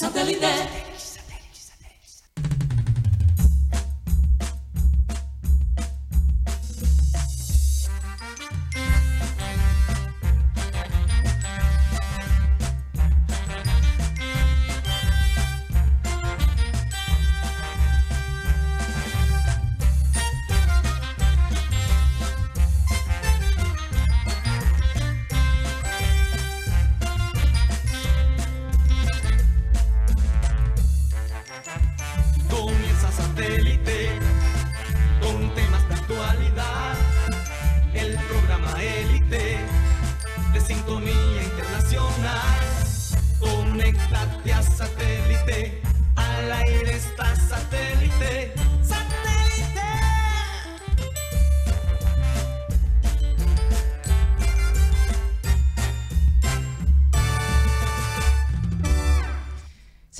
Satellite.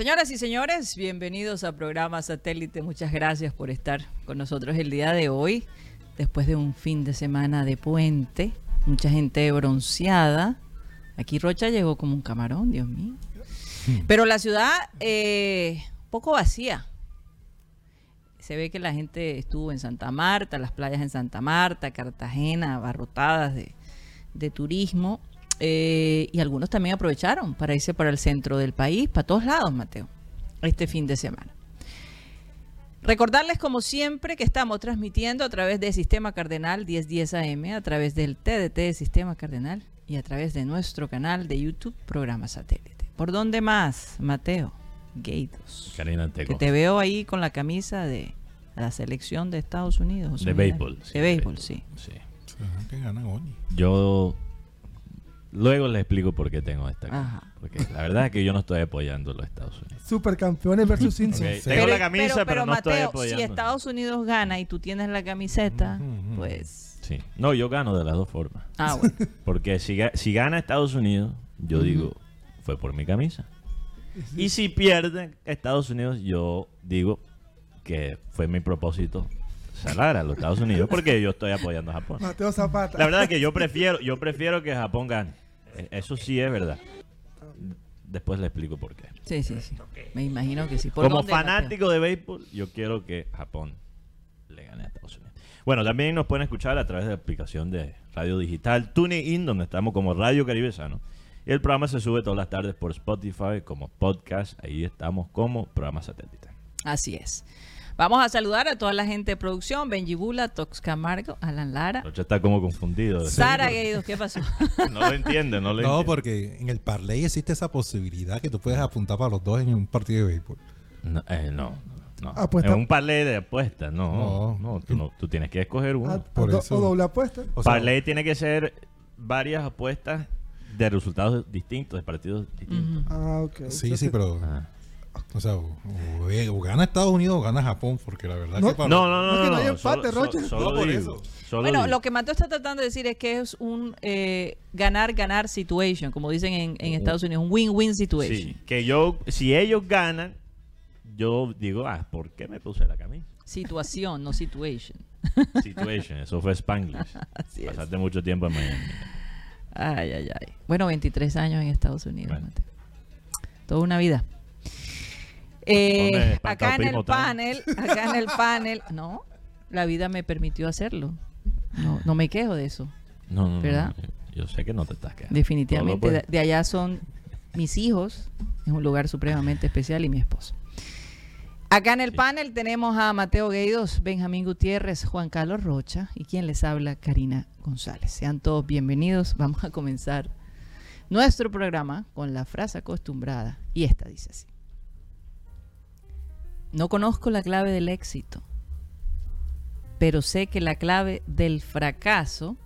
Señoras y señores, bienvenidos a programa Satélite. Muchas gracias por estar con nosotros el día de hoy, después de un fin de semana de puente, mucha gente bronceada. Aquí Rocha llegó como un camarón, Dios mío. Pero la ciudad, eh, poco vacía. Se ve que la gente estuvo en Santa Marta, las playas en Santa Marta, Cartagena, abarrotadas de, de turismo. Eh, y algunos también aprovecharon para irse para el centro del país, para todos lados, Mateo, este fin de semana. Recordarles, como siempre, que estamos transmitiendo a través de Sistema Cardenal 1010 AM, a través del TDT de Sistema Cardenal y a través de nuestro canal de YouTube, Programa Satélite. ¿Por dónde más, Mateo? Karina Que te veo ahí con la camisa de la selección de Estados Unidos. De béisbol. Sí, De béisbol, sí. sí. Que ganan hoy. Yo luego les explico por qué tengo esta. Ajá. Porque la verdad es que yo no estoy apoyando a los Estados Unidos. Supercampeones versus. Ok, Tengo la camisa, pero, no estoy Mateo, apoyando. si Estados Unidos gana y tú tienes la camiseta, pues... Sí. No, yo gano de las dos formas. Ah, bueno. Porque si, ga- si gana Estados Unidos, yo digo, fue por mi camisa. Y si pierde Estados Unidos, yo digo que fue mi propósito salar a los Estados Unidos porque yo estoy apoyando a Japón. Mateo Zapata. La verdad es que yo prefiero, yo prefiero que Japón gane. Eh, Eso sí es verdad. Después le explico por qué. Sí, sí, sí. Me imagino que sí. ¿Por Como dónde, Mateo? fanático de béisbol, yo quiero que Japón le gane a Estados Unidos. Bueno, también nos pueden escuchar a través de la aplicación de radio digital TuneIn, donde estamos como Radio Caribe Sano. Y el programa se sube todas las tardes por Spotify como podcast. Ahí estamos como programa satélite. Así es. Vamos a saludar a toda la gente de producción, Benji Bula, Tox Camargo, Alan Lara, Rocha está como confundido. Sara Gueidos, ¿qué pasó? No lo entiende, no lo No, entiende. porque en el parlay existe esa posibilidad que tú puedes apuntar para los dos en un partido de béisbol. No, eh, no, no. Apuesta- Es un parlay de apuestas, no. No, No. tú, no- tú tienes que escoger uno. Ah, por eso. O doble apuesta. O sea, parlay tiene que ser varias apuestas de resultados distintos, de partidos distintos. Ah, ok. Sí, Entonces, sí, pero. Ah. O sea, o, o- o gana Estados Unidos o gana Japón, porque la verdad No, que para. No, no, no, No, no. que no hay no, empate, solo- Solo, No, por digo, eso. solo Bueno, digo. lo que Mateo está tratando de decir es que es un eh, ganar-ganar situation, como dicen en, en Estados Unidos, un win-win situation. Sí, que yo, si ellos ganan, yo digo, ah, ¿por qué me puse la camisa? Situación, no situation. Situation, eso fue Spanglish. Así es. Pasaste mucho tiempo en Miami. Ay, ay, ay. Bueno, 23 años en Estados Unidos, Bueno. Mateo. Toda una vida. Eh, acá en el panel, acá en el panel, no, la vida me permitió hacerlo. No, no me quejo de eso. No, no, no, ¿Verdad? Yo sé que no te estás quedando. Definitivamente. De, allá son mis hijos, es un lugar supremamente especial, y mi esposo. Acá en el Sí. panel tenemos a Mateo Gueidos, Benjamín Gutiérrez, Juan Carlos Rocha y quien les habla, Karina González. Sean todos bienvenidos. Vamos a comenzar nuestro programa con la frase acostumbrada. Y esta dice así. No conozco la clave del éxito, pero sé que la clave del fracaso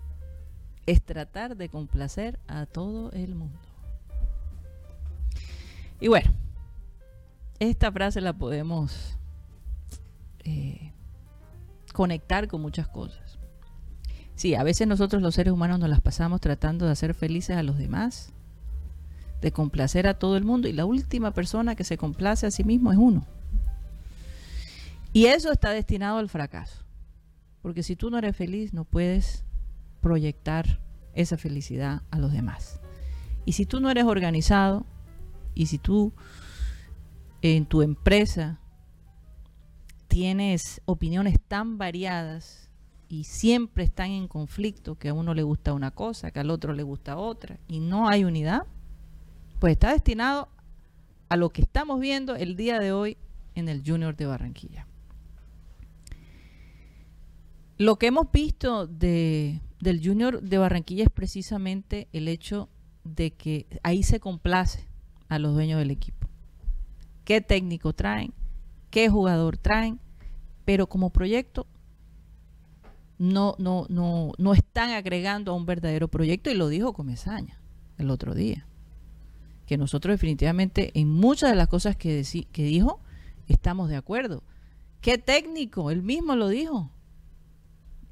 es tratar de complacer a todo el mundo. Y bueno, esta frase la podemos eh, conectar con muchas cosas. Sí, a veces nosotros los seres humanos nos las pasamos tratando de hacer felices a los demás, de complacer a todo el mundo, y la última persona que se complace a sí mismo es uno. Y eso está destinado al fracaso. Porque si tú no eres feliz, no puedes proyectar esa felicidad a los demás. Y si tú no eres organizado, y si tú en tu empresa tienes opiniones tan variadas y siempre están en conflicto, que a uno le gusta una cosa, que al otro le gusta otra, y no hay unidad, pues está destinado a lo que estamos viendo el día de hoy en el Junior de Barranquilla. Lo que hemos visto de, del Junior de Barranquilla es precisamente el hecho de que ahí se complace a los dueños del equipo. ¿Qué técnico traen? ¿Qué jugador traen? Pero como proyecto no, no, no, no están agregando a un verdadero proyecto y lo dijo Comesaña el otro día. Que nosotros definitivamente en muchas de las cosas que, que dijo estamos de acuerdo. ¿Qué técnico? Él mismo lo dijo.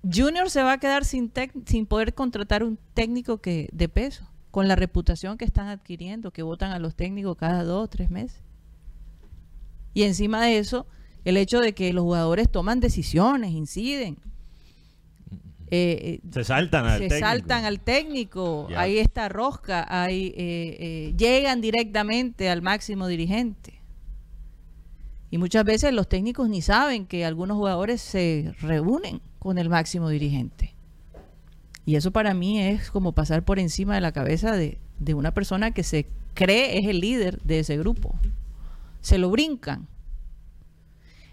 Junior se va a quedar sin, sin poder contratar un técnico que de peso, con la reputación que están adquiriendo, que votan a los técnicos cada dos o tres meses. Y encima de eso, el hecho de que los jugadores toman decisiones, inciden. Eh, eh, Se saltan al se técnico. saltan al técnico, ahí está rosca, ahí eh, eh, llegan directamente al máximo dirigente. Y muchas veces los técnicos ni saben que algunos jugadores se reúnen con el máximo dirigente. Y eso para mí es como pasar por encima de la cabeza de, de una persona que se cree es el líder de ese grupo. Se lo brincan.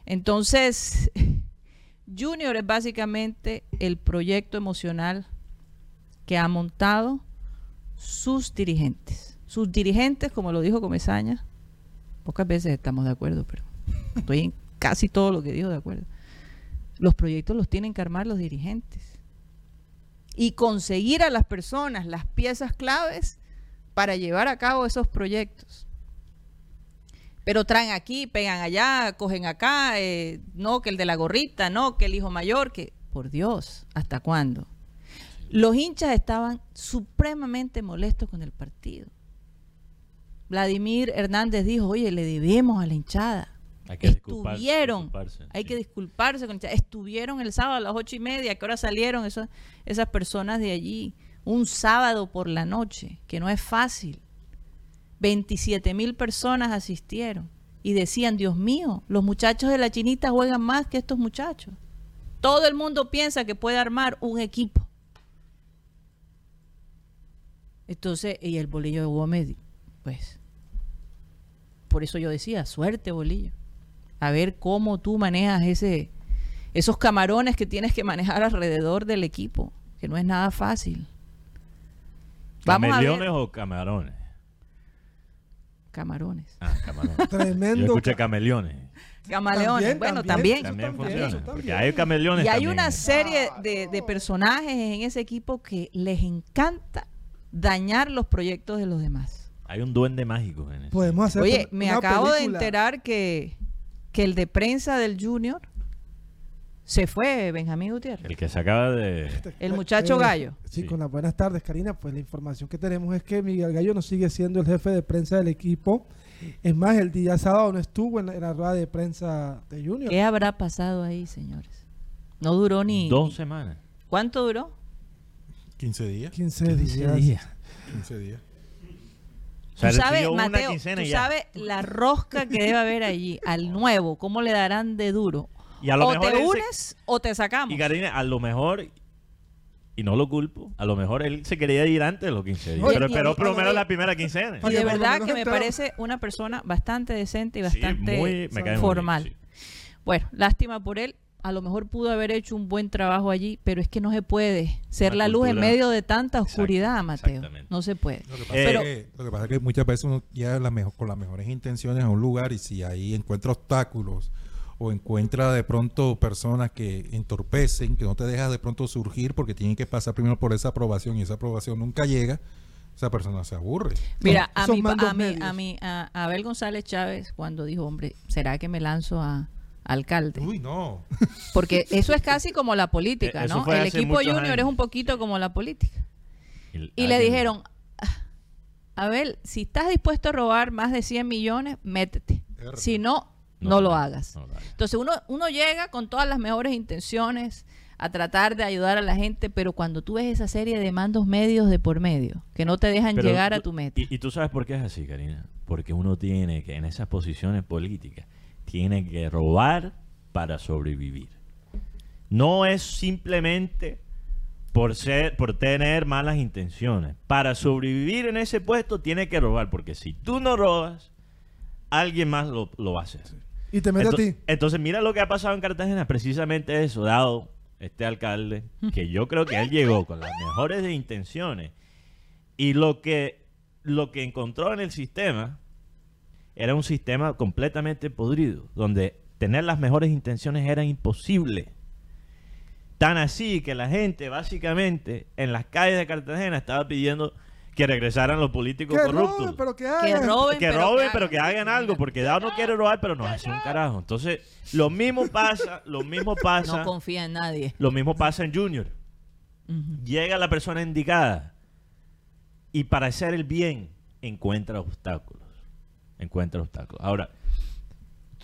Entonces, Junior es básicamente el proyecto emocional que ha montado sus dirigentes. Sus dirigentes, como lo dijo Comesaña, pocas veces estamos de acuerdo, pero estoy en casi todo lo que dijo de acuerdo. Los proyectos los tienen que armar los dirigentes. Y conseguir a las personas las piezas claves para llevar a cabo esos proyectos. Pero traen aquí, pegan allá, cogen acá, eh, no que el de la gorrita, no que el hijo mayor, que por Dios, ¿hasta cuándo? Los hinchas estaban supremamente molestos con el partido. Vladimir Hernández dijo, oye, le debemos a la hinchada. Hay que disculparse, Estuvieron, disculparse, hay sí. que disculparse con. Estuvieron el sábado a las ocho y media, ¿a qué hora salieron esas personas de allí? Un sábado por la noche, que no es fácil. 27 mil personas asistieron y decían, Dios mío, los muchachos de la chinita juegan más que estos muchachos. Todo el mundo piensa que puede armar un equipo. Entonces, y el bolillo de Gómez, pues, por eso yo decía, suerte bolillo. A ver cómo tú manejas ese, esos camarones que tienes que manejar alrededor del equipo, que no es nada fácil. Vamos a ver. ¿Cameleones o camarones? Camarones. Ah, camarones. Yo Tremendo. escuché cameleones. Camaleones. También, bueno, también. también. También también, funciona. eso Porque también. hay cameleones Y hay también. una serie de, de personajes en ese equipo que les encanta dañar los proyectos de los demás. Hay un duende mágico en eso. Podemos hacer Oye, me acabo de enterar que, que el de prensa del Junior se fue, Benjamín Gutiérrez. El que se acaba de... El muchacho Eh, gallo. Sí, Sí. con las buenas tardes, Karina. Pues la información que tenemos es que Miguel Gallo no sigue siendo el jefe de prensa del equipo. Es más, el día sábado no estuvo en la, en la rueda de prensa de Junior. ¿Qué habrá pasado ahí, señores? No duró ni... Dos semanas. ¿Cuánto duró? 15 días. 15 días. 15 días. O sea, tú sabes, Mateo, tú sabes la rosca que debe haber allí al nuevo, ¿cómo le darán de duro? Y a lo o mejor te se- unes o te sacamos. Y Karina, a lo mejor, y no lo culpo, a lo mejor él se quería ir antes de los 15 días. Oye, pero esperó por lo menos la primera quincena. Y de verdad que me parece una persona bastante decente y Sí, bastante muy formal. bien, Bueno, lástima por él. A lo mejor pudo haber hecho un buen trabajo allí, pero es que no se puede ser Una la luz en medio de tanta Exacto, oscuridad, Mateo. No se puede. Lo que pasa, Pero- es, que, lo que pasa es que muchas veces uno llega la mejor- con las mejores intenciones a un lugar y si ahí encuentra obstáculos o encuentra de pronto personas que entorpecen, que no te dejas de pronto surgir porque tienen que pasar primero por esa aprobación y esa aprobación nunca llega, esa persona se aburre. Mira, a Son mi, a, mi, medios. a, mi- a- a Abel González Chávez cuando dijo, hombre, ¿será que me lanzo a alcalde? Uy, no. Porque eso es casi como la política, Eh, ¿no? El equipo junior años. es un poquito como la política. Y, le dijeron, "Ah, Abel, si estás dispuesto a robar más de 100 millones, métete. Si no, no, lo hagas. no lo hagas. Entonces uno, uno llega con todas las mejores intenciones a tratar de ayudar a la gente, pero cuando tú ves esa serie de mandos medios de por medio, que no te dejan Pero llegar a tu meta. Y, y tú sabes por qué es así, Karina. porque uno tiene que, en esas posiciones políticas, tiene que robar para sobrevivir. No es simplemente por ser, por tener malas intenciones. Para sobrevivir en ese puesto tiene que robar, porque si tú no robas, alguien más lo, lo va a hacer. Y te mete a ti. Entonces, mira lo que ha pasado en Cartagena, precisamente eso, dado este alcalde, que yo creo que él llegó con las mejores de intenciones y lo que, lo que encontró en el sistema era un sistema completamente podrido, donde tener las mejores intenciones era imposible. Tan así que la gente básicamente en las calles de Cartagena estaba pidiendo que regresaran los políticos Que corruptos roben, pero que Que hagan. roben, que roben, pero que hagan algo, porque Dao no quiere robar, pero no hace un carajo. Entonces, lo mismo pasa, lo mismo pasa, No confía en nadie. lo mismo pasa en Junior. Llega la persona indicada y para hacer el bien encuentra obstáculos. Encuentra obstáculos. Ahora,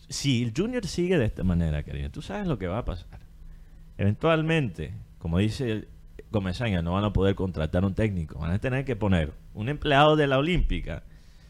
si el Junior sigue de esta manera, Karina, tú sabes lo que va a pasar. Eventualmente, como dice Comesaña, no van a poder contratar un técnico. Van a tener que poner un empleado de la Olímpica,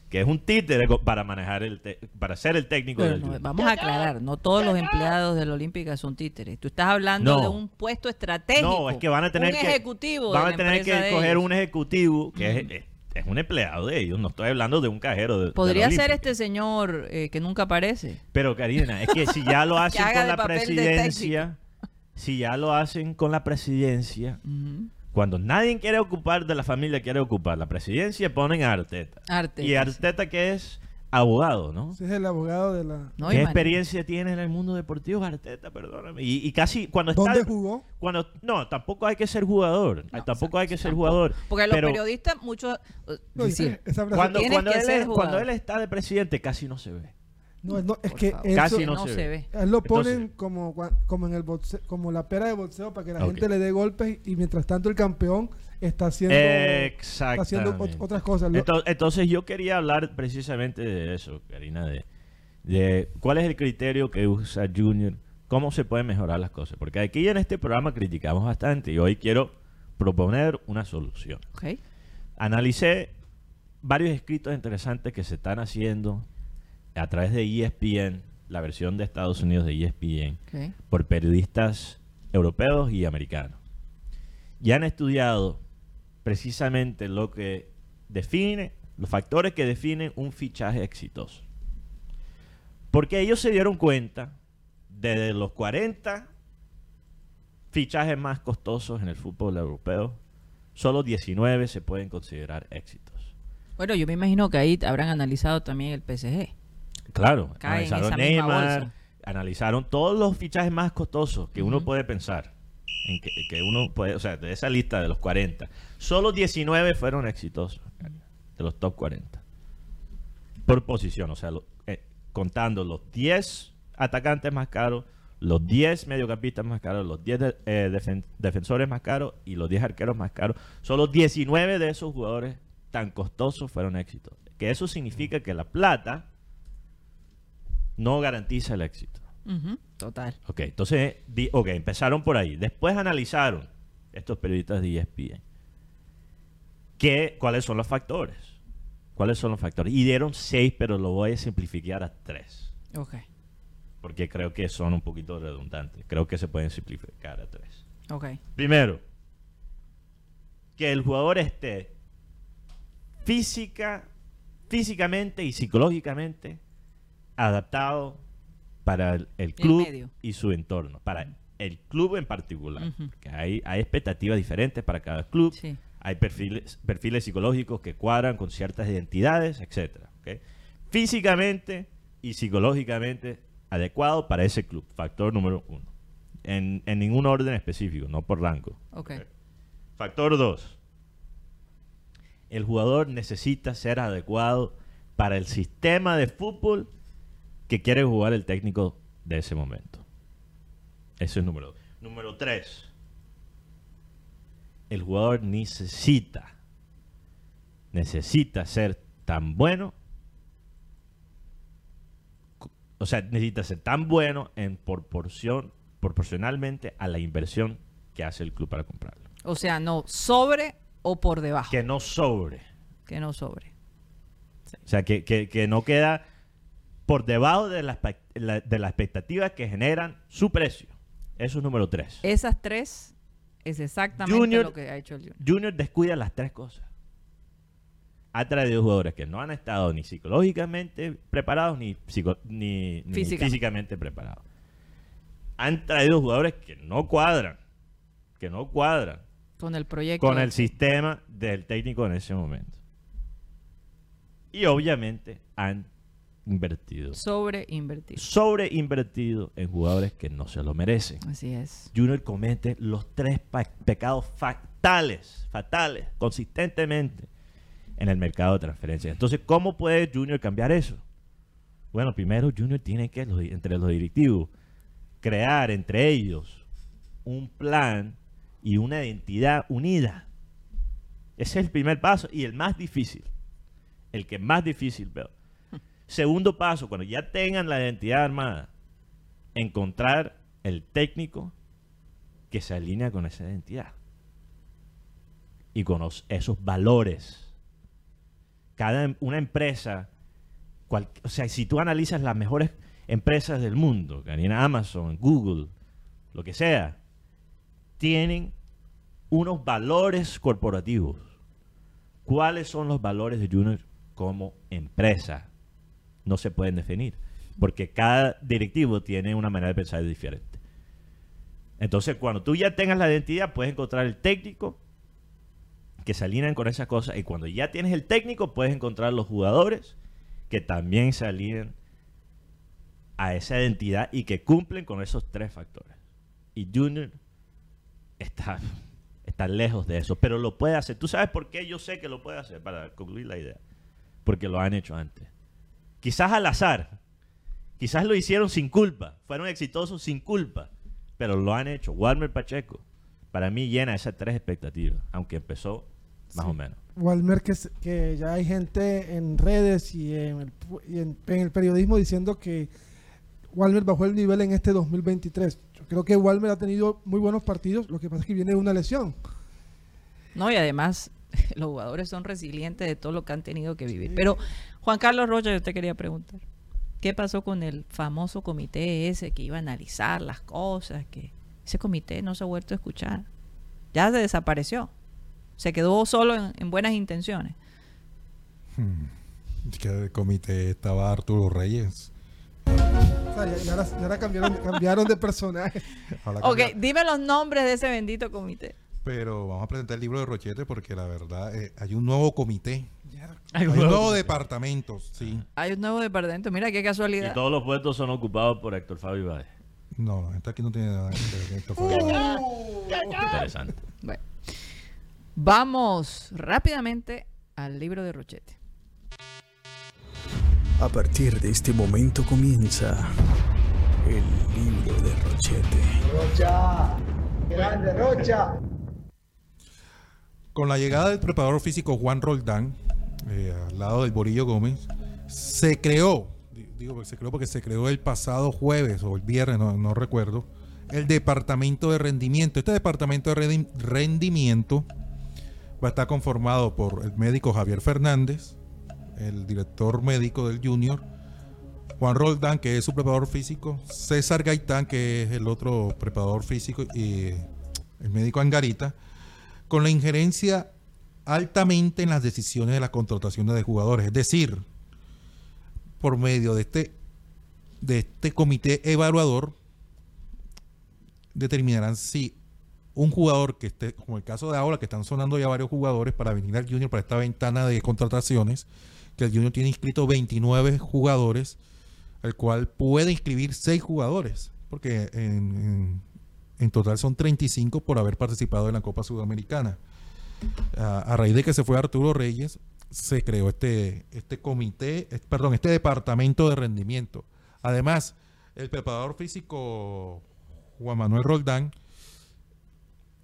que es un títere para manejar el te- para ser el técnico Pero del no, Junior. vamos a aclarar, no todos los empleados de la Olímpica son títeres. Tú estás hablando No. de un puesto estratégico. No, es que van a tener un que ejecutivo van a tener que coger ellos. un ejecutivo que es, es- es un empleado de ellos. No estoy hablando de un cajero de, de la Podría ser este señor eh, que nunca aparece. Pero Karina, es que si ya lo hacen con la presidencia, si ya lo hacen con la presidencia, cuando nadie quiere ocupar de la familia quiere ocupar la presidencia, ponen a Arteta. Arteta, y. Arteta que es abogado, ¿no? Ese es el abogado de la. No, ¿Qué man- experiencia tiene en el mundo deportivo Arteta? Perdóname. Y, y casi cuando está ¿Dónde jugó? cuando no, tampoco hay que ser jugador, No, tampoco hay que ser tampoco. jugador. Porque los pero periodistas, muchos. eh, No, frase- cuando, cuando que él ser es- cuando él está de presidente casi no se ve. no, no, es por que eso- Casi no, no se se ve. él lo Entonces- ponen como, cua- como en el boxeo, como la pera de boxeo para que la gente le dé golpes y, y mientras tanto el campeón está haciendo, está haciendo otras cosas. Entonces, yo quería hablar precisamente de eso, Karina, de, de cuál es el criterio que usa Junior, cómo se pueden mejorar las cosas. Porque aquí en este programa criticamos bastante y hoy quiero proponer una solución. Analicé varios escritos interesantes que se están haciendo a través de ESPN, la versión de Estados Unidos de ESPN, por periodistas europeos y americanos. Y han estudiado precisamente lo que define, los factores que definen un fichaje exitoso. Porque ellos se dieron cuenta de los 40 fichajes más costosos en el fútbol europeo, solo 19 se pueden considerar éxitos. Bueno, yo me imagino que ahí habrán analizado también el PSG. Claro, Cae analizaron Neymar, analizaron todos los fichajes más costosos que uno puede pensar. En que, que uno puede, o sea, de esa lista de los 40, solo 19 fueron exitosos de los top 40. Por posición, o sea, lo- eh, contando los 10 atacantes más caros, los 10 mediocampistas más caros, los 10 de- eh, defen- defensores más caros y los 10 arqueros más caros, solo 19 de esos jugadores tan costosos fueron éxitos. Que eso significa que la plata no garantiza el éxito. Total. Ok, entonces, di- ok, empezaron por ahí. Después analizaron estos periodistas de ESPN qué, cuáles son los factores. ¿Cuáles son los factores? Y dieron seis, pero lo voy a simplificar a tres. Ok. Porque creo que son un poquito redundantes. Creo que se pueden simplificar a tres. Ok. Primero, que el jugador esté física, físicamente y psicológicamente adaptado para el, el club y su entorno, para el club en particular. Ujú. Porque hay, hay expectativas diferentes para cada club, Sí. hay perfiles, perfiles psicológicos que cuadran con ciertas identidades, etcétera. ¿ok? Físicamente y psicológicamente adecuado para ese club, factor número uno. En, en ningún orden específico, no por rango. Factor 2. El jugador necesita ser adecuado para el sistema de fútbol que quiere jugar el técnico de ese momento. Ese es número 2. Número 3. El jugador necesita necesita ser tan bueno o sea, necesita ser tan bueno en proporción proporcionalmente a la inversión que hace el club para comprarlo. O sea, no sobre o por debajo. Que no sobre. Que no sobre. O sea, que, que- que no queda por debajo de la, de la expectativa que generan su precio. Eso es número tres. Esas tres es exactamente Junior- lo que ha hecho el Junior. Junior descuida las tres cosas. Ha traído jugadores que no han estado ni psicológicamente preparados ni, psico- ni, ni Física. físicamente preparados. Han traído jugadores que no cuadran. Que no cuadran Con el proyecto. con el sistema del técnico en ese momento. Y obviamente han invertido. Sobre invertir. Sobreinvertido en jugadores que no se lo merecen. Así es. Junior comete los tres pecados fatales, fatales, consistentemente en el mercado de transferencias. Entonces, ¿cómo puede Junior cambiar eso? Bueno, primero Junior tiene que, entre los directivos, crear entre ellos un plan y una identidad unida. Ese es el primer paso y el más difícil. El que más difícil veo. Segundo paso, cuando ya tengan la identidad armada, encontrar el técnico que se alinea con esa identidad y con esos valores. Cada em- una empresa, o sea, si tú analizas las mejores empresas del mundo, Karina, Amazon, Google, lo que sea, tienen unos valores corporativos. ¿Cuáles son los valores de Junior como empresa? No se pueden definir, porque cada directivo tiene una manera de pensar diferente. Entonces, cuando tú ya tengas la identidad, puedes encontrar el técnico que se alinean con esas cosas. Y cuando ya tienes el técnico, puedes encontrar los jugadores que también se alinean a esa identidad y que cumplen con esos tres factores. Y Junior está, está lejos de eso, pero lo puede hacer. ¿Tú sabes por qué yo sé que lo puede hacer? Para concluir la idea. Porque lo han hecho antes. Quizás al azar. Quizás lo hicieron sin culpa. Fueron exitosos sin culpa. Pero lo han hecho. Walmer Pacheco, para mí llena esas tres expectativas. Aunque empezó más Sí. o menos. Walmer, que, ya hay gente en redes y en el, pu- y en, en el periodismo diciendo que Walmer bajó el nivel en este 2023. Yo creo que Walmer ha tenido muy buenos partidos, lo que pasa es que viene de una lesión. No, y además los jugadores son resilientes de todo lo que han tenido que vivir. Pero Juan Carlos Rocha, yo te quería preguntar, ¿qué pasó con el famoso comité ese que iba a analizar las cosas? Que ese comité no se ha vuelto a escuchar. Ya se desapareció. Se quedó solo en, en buenas intenciones. Que el comité estaba Arturo Reyes. O sea, y, ahora, y ahora cambiaron, cambiaron de personaje. Ok, dime los nombres de ese bendito comité. Pero vamos a presentar el libro de Rochete porque la verdad eh, hay un nuevo comité. Hay Hay un nuevo departamento, sí. Hay un nuevo departamento. Mira qué Y casualidad. todos los puestos son ocupados por Héctor Fabio Báez. No, no, esta aquí no tiene nada que ver con esto. Fabio. Interesante. Bueno, vamos rápidamente al libro de Rochete. A partir de este momento comienza el libro de Rochete. Rocha, grande Rocha. Con la llegada del preparador físico Juan Roldán, eh, al lado del Borillo Gómez, se creó, di- digo que se creó porque se creó el pasado jueves o el viernes, no, no recuerdo, el departamento de rendimiento. Este departamento de rendi- rendimiento va a estar conformado por el médico Javier Fernández, el director médico del Junior, Juan Roldán, que es su preparador físico, César Gaitán, que es el otro preparador físico, y el médico Angarita, con la injerencia altamente en las decisiones de las contrataciones de jugadores. Es decir, por medio de este, de este comité evaluador, determinarán si un jugador que esté, como el caso de ahora, que están sonando ya varios jugadores para venir al Junior para esta ventana de contrataciones, que el Junior tiene inscrito 29 jugadores, el cual puede inscribir 6 jugadores, porque en- en total son 35 por haber participado en la Copa Sudamericana. A, raíz de que se fue Arturo Reyes, se creó este, este comité, es- perdón, este departamento de rendimiento. Además, el preparador físico Juan Manuel Roldán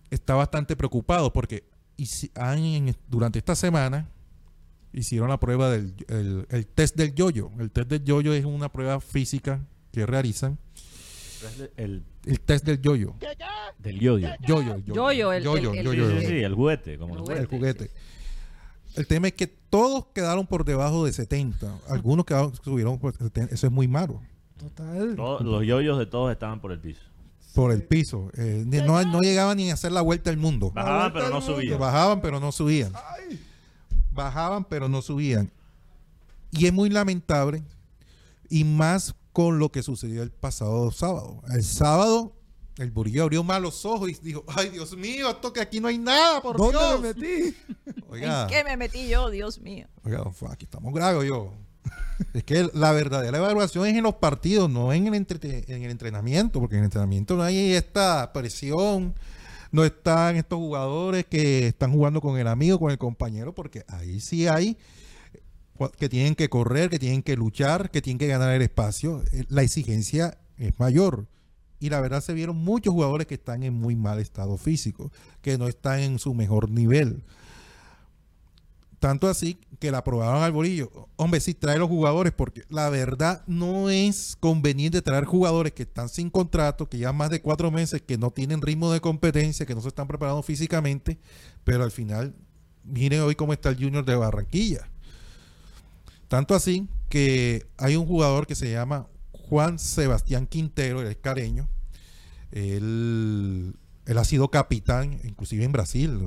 está bastante preocupado porque han- durante esta semana hicieron la prueba del el, el test del yoyo. El test del yoyo es una prueba física que realizan. El El test del yoyo. del yoyo. Yoyo, el Yoyo, el- yoyo, el- el- yoyo, sí, sí, el juguete. Como El el juguete. el juguete. El tema es que todos quedaron por debajo de 70. Algunos quedaron, subieron por 70. Eso es muy malo. Total. Todos- los yoyos de todos estaban por el piso. Por el piso. Eh, no, no llegaban ni a hacer la vuelta al mundo. Bajaban, pero no subían. Bajaban, pero no subían. Bajaban, pero no subían. Y es muy lamentable. Y más con lo que sucedió el pasado sábado. El sábado, el Burillo abrió mal los ojos y dijo: Ay, Dios mío, esto que aquí no hay nada, por ¿Dónde Dios. me metí? Oiga, ¿En qué me metí yo, Dios mío? oiga, aquí estamos graves yo. Es que la verdadera evaluación es en los partidos, no en el, en el entrenamiento, porque en el entrenamiento no hay esta presión, no están estos jugadores que están jugando con el amigo, con el compañero, porque ahí sí hay que tienen que correr, que tienen que luchar, que tienen que ganar el espacio. Eh, La exigencia es mayor. Y la verdad se vieron muchos jugadores que están en muy mal estado físico, que no están en su mejor nivel. Tanto así que la aprobaron al bolillo. Hombre, sí, trae los jugadores, porque la verdad no es conveniente traer jugadores que están sin contrato, que ya más de cuatro meses, que no tienen ritmo de competencia, que no se están preparando físicamente, pero al final, miren hoy cómo está el Junior de Barranquilla. Tanto así que hay un jugador que se llama Juan Sebastián Quintero, él es careño. Él, él ha sido capitán, inclusive en Brasil.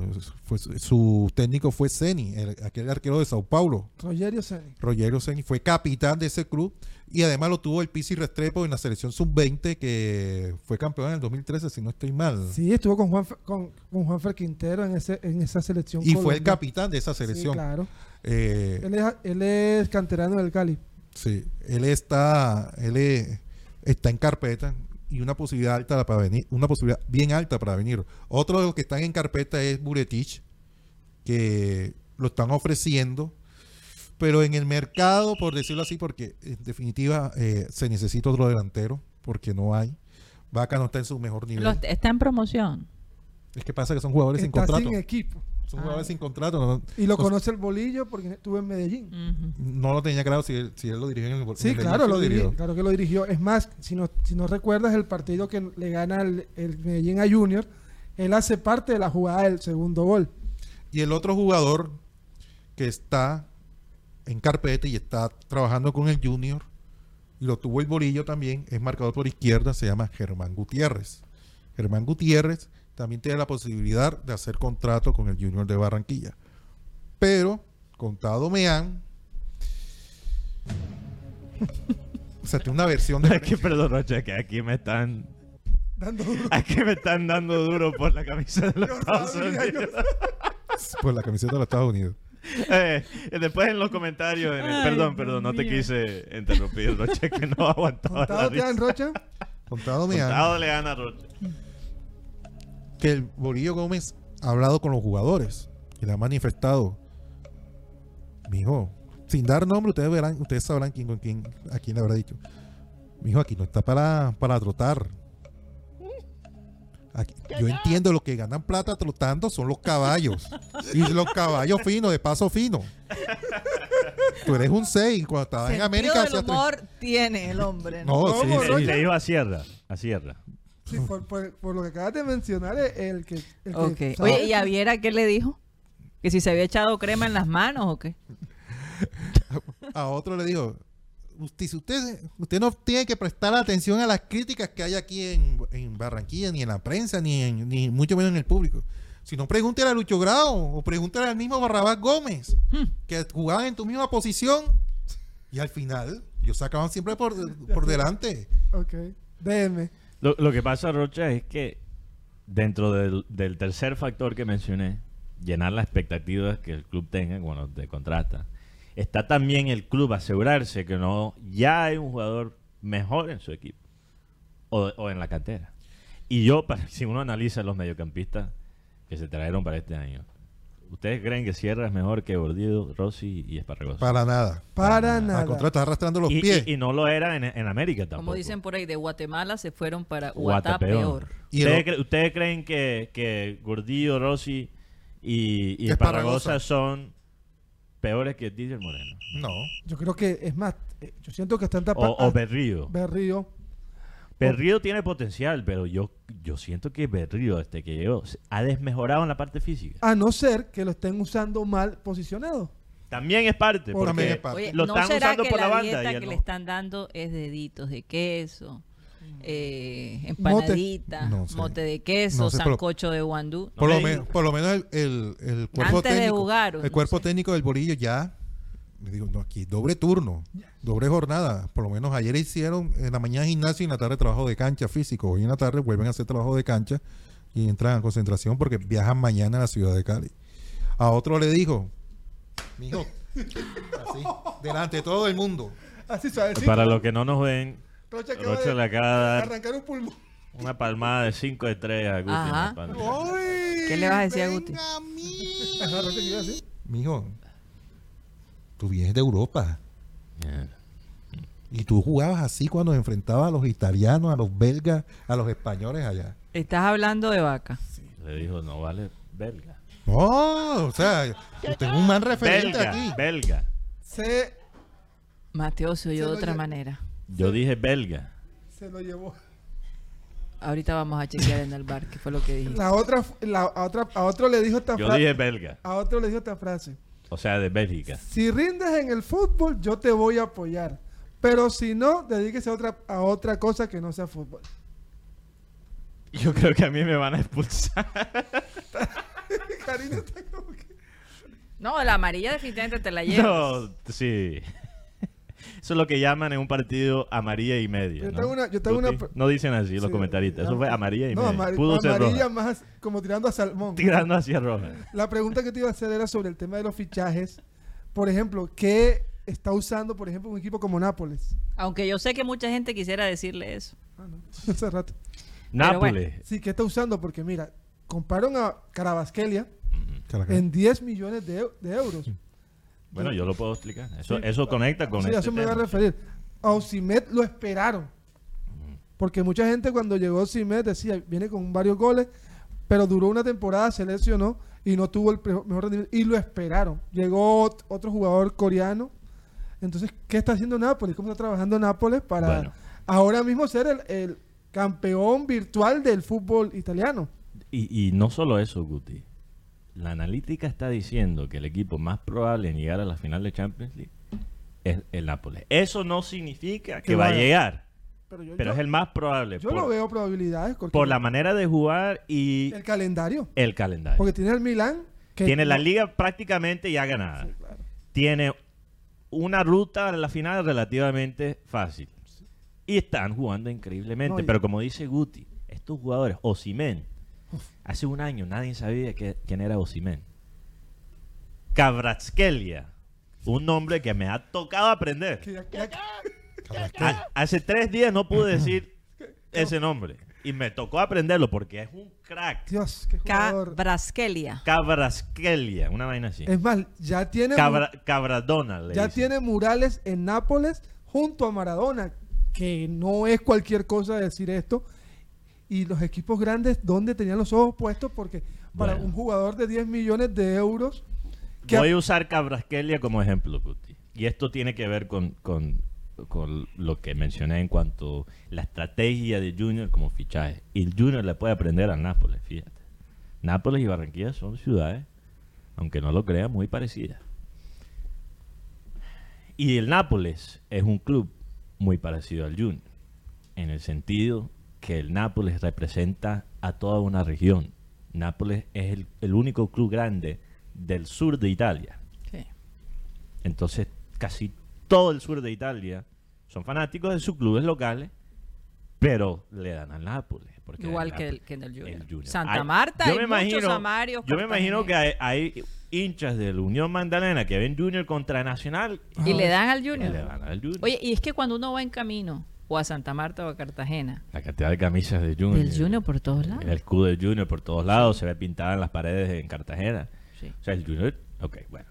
Fue, su técnico fue Ceni, el- aquel arquero de Sao Paulo. Rogerio Ceni. Rogerio Ceni fue capitán de ese club y además lo tuvo el Pisi Restrepo en la selección sub-20 que fue campeón en el 2013, si no estoy mal. Sí, estuvo con Juan, con, con Juanfer Quintero en, ese, en esa selección. y fue el capitán de esa Sí, selección. claro. Eh, Él es, él es canterano del Cali. Sí, él está, él es- está en carpeta y una posibilidad alta para venir, una posibilidad bien alta para venir. Otro de los que están en carpeta es Buretich, que lo están ofreciendo, pero en el mercado, por decirlo así, porque en definitiva eh, se necesita otro delantero, porque no hay. Vaca no está en su mejor nivel. Los- está en promoción. Es que pasa que son jugadores sin Está contrato. sin equipo. Son Ah. jugadores sin contrato. No, Y lo no- conoce el bolillo porque estuvo en Medellín. No lo tenía claro si él, si él lo dirigió en el en Sí, el claro, lo dirigió. claro que lo dirigió. Es más, si no, si no recuerdas el partido que le gana el, el Medellín a Junior, él hace parte de la jugada del segundo gol. Y el otro jugador que está en carpeta y está trabajando con el Junior, y lo tuvo el Bolillo también, es marcador por izquierda, se llama Germán Gutiérrez. Germán Gutiérrez también tiene la posibilidad de hacer contrato con el Junior de Barranquilla. Pero, contado me han. o sea, tiene una versión de. Que, perdón, Rocha, que aquí me están. Dando duro. Aquí me están dando duro por la camisa de los Estados Unidos. Por la camiseta de los Estados Unidos. Eh, después en los comentarios, en el- Ay, perdón, Dios perdón, no te mío. quise interrumpir, Rocha, que no aguantaba la Contado te dan. Rocha. Contado me han. Contado le gana a Rocha. Que el Bolillo Gómez ha hablado con los jugadores y le ha manifestado, mijo, sin dar nombre, ustedes verán, ustedes sabrán quién con quién, a quién le habrá dicho. Mijo, aquí no está para, para trotar. Aquí- yo entiendo lo que ganan plata trotando son los caballos. Y los caballos finos, de paso fino. Tú eres un 6 cuando estabas en América. tres- humor tiene el hombre. ¿no? No, sí, ¿Cómo, sí. Le dijo a Sierra, a Sierra. Sí, por, por- por lo que acabas de mencionar, el que. El que Ok. sabe- Oye, ¿y a Viera qué le dijo? ¿Que si se había echado crema en las manos o qué? a otro le dijo, usted, si usted, usted no tiene que prestar atención a las críticas que hay aquí en, en Barranquilla, ni en la prensa, ni, en- ni mucho menos en el público. Si no, pregúntale a Lucho Grau o pregúntale al mismo Barrabás Gómez, que jugaban en tu misma posición. Y al final, ellos sacaban siempre por, por delante. Ok. DM. Lo, que pasa, Rocha, es que dentro del, tercer factor que mencioné, llenar las expectativas que el club tenga cuando te contrata, está también el club asegurarse que no ya hay un jugador mejor en su equipo o, o en la cantera. Y yo, si uno analiza los mediocampistas que se trajeron para este año, ¿ustedes creen que Sierra es mejor que Bordido, Rossi y Esparragosa? Para nada. Para Al nada. contrario, está arrastrando los y, pies. y- y no lo era en, en América tampoco. Como dicen por ahí, de Guatemala se fueron para Guatapeor. ¿Ustedes, o- cre- ustedes creen que, que Gordillo, Rossi y, y Esparragosa. Son peores que Didier Moreno? No. Yo creo que, es más, eh, yo siento que están O, tapando. o Berrío. Berrío. Berrío tiene potencial, pero yo, yo siento que Berrío, desde que llegó, ha desmejorado en la parte física. A no ser que lo estén usando mal posicionado. También es parte, También porque es parte. Oye, lo ¿no están será usando que por la, la banda. dieta que no. le están dando es deditos de queso, eh, empanadita, No sé. mote de queso, No sé, sancocho de guandú? Por, lo, menos, por lo menos el, el- el cuerpo Antes de técnico, jugar, o el no cuerpo sé. técnico del bolillo ya, digo, no, aquí doble turno, doble jornada. Por lo menos ayer hicieron en la mañana gimnasio y en la tarde trabajo de cancha físico. Hoy en la tarde vuelven a hacer trabajo de cancha y entran a concentración porque viajan mañana a la ciudad de Cali. A otro le dijo, mijo, así, delante de todo el mundo. Así suavecito. Para los que no nos ven, Rocha Rocha de le acaba de dar arrancar un pulmón. una palmada de 5 estrellas a Guti. en la. ¿Qué le vas a decir a Guti? Ajá, Rocha, ¿qué iba a decir? Mijo, tú vienes de Europa Yeah. y tú jugabas así cuando enfrentabas a los italianos, a los belgas, a los españoles allá. Estás hablando de vaca. Le dijo, no vale belga. No, o sea, yo tengo un man referente Belga, aquí. belga. Se, Mateo se oyó Se de otra lle- manera. Yo dije belga. se lo llevó. Ahorita vamos a chequear en el bar qué fue lo que dijiste. La otra, la, a, otra, a otro le dijo esta Yo frase. dije belga. A otro le dijo esta frase. O sea, de Bélgica. Si rindes en el fútbol, yo te voy a apoyar. Pero si no, dedíquese a otra, a otra cosa que no sea fútbol. Yo creo que a mí me van a expulsar. Karina está como que... No, la amarilla definitivamente te la llevas. No, sí. Eso es lo que llaman en un partido amarilla y media. Yo ¿no? tengo una- yo tengo Guti, una- No dicen así los Sí, comentaristas. Eso fue amarilla y No, media. amar- Pudo ser amarilla roja. más como tirando a salmón. Tirando hacia roja. La pregunta que te iba a hacer era sobre el tema de los fichajes. Por ejemplo, ¿qué está usando, por ejemplo, un equipo como Nápoles? Aunque yo sé que mucha gente quisiera decirle eso. Ah, no. Hace rato. Nápoles. Sí, ¿qué está usando? Porque mira, compraron a Carabasquelia en 10 millones de euros. Bueno, yo lo puedo explicar. Eso, Sí. eso conecta con Sí, este eso me voy a referir. A Osimet lo esperaron. Porque mucha gente cuando llegó Osimet decía, viene con varios goles, pero duró una temporada, se lesionó y no tuvo el mejor rendimiento. Y lo esperaron. Llegó ot- otro jugador coreano. Entonces, ¿qué está haciendo Nápoles? ¿Cómo está trabajando Nápoles para Bueno. ahora mismo ser el, el campeón virtual del fútbol italiano? Y, y no solo eso, Guti. La analítica está diciendo que el equipo más probable en llegar a la final de Champions League es el Nápoles. Eso no significa que Que va a llegar, Pero yo, pero yo- es el más probable yo por, no veo probabilidades. por la manera de jugar y el calendario. el calendario. Porque tiene el Milán. Que Tiene la liga prácticamente ya ganada. Sí, claro. Tiene una ruta a la final relativamente fácil. Y están jugando increíblemente. No, Pero como dice Guti, estos jugadores, Osimen, hace un año nadie sabía que- quién era Osimen. Cabratskelia, un nombre que me ha tocado aprender. Ha- hace tres días no pude decir ese nombre. Y me tocó aprenderlo porque es un crack. Dios, qué jugador. Cabraskelia. Cabraskelia, una vaina así. Es más, ya tiene, Cabra, Cabradona, le ya dicen. tiene murales en Nápoles junto a Maradona, que no es cualquier cosa decir esto. Y los equipos grandes, ¿dónde tenían los ojos puestos? Porque para Bueno. un jugador de 10 millones de euros, que Voy a usar Cabraskelia como ejemplo, Guti. Y esto tiene que ver con, con- con lo que mencioné en cuanto a la estrategia de Junior como fichaje. Y el Junior le puede aprender a Nápoles, fíjate. Nápoles y Barranquilla son ciudades, aunque no lo crean, muy parecidas. Y el Nápoles es un club muy parecido al Junior, en el sentido que el Nápoles representa a toda una región. Nápoles es el, el único club grande del sur de Italia. Sí. Entonces, casi todo el sur de Italia son fanáticos de sus clubes locales, pero le dan al Nápoles. porque Igual que el- que en el Junior. Junior. Santa Hay- Marta, yo hay me muchos imagino- amarios Yo me imagino que hay, hay hinchas del Unión Magdalena que ven Junior contra Nacional Y le dan al y Junior. le dan al Junior. Oye, y es que cuando uno va en camino, o a Santa Marta o a Cartagena, La cantidad de camisas de Junior. del Junior por todos lados. El escudo de Junior por todos lados se ve pintada en las paredes en Cartagena. Sí. O sea, el Junior. Ok, bueno.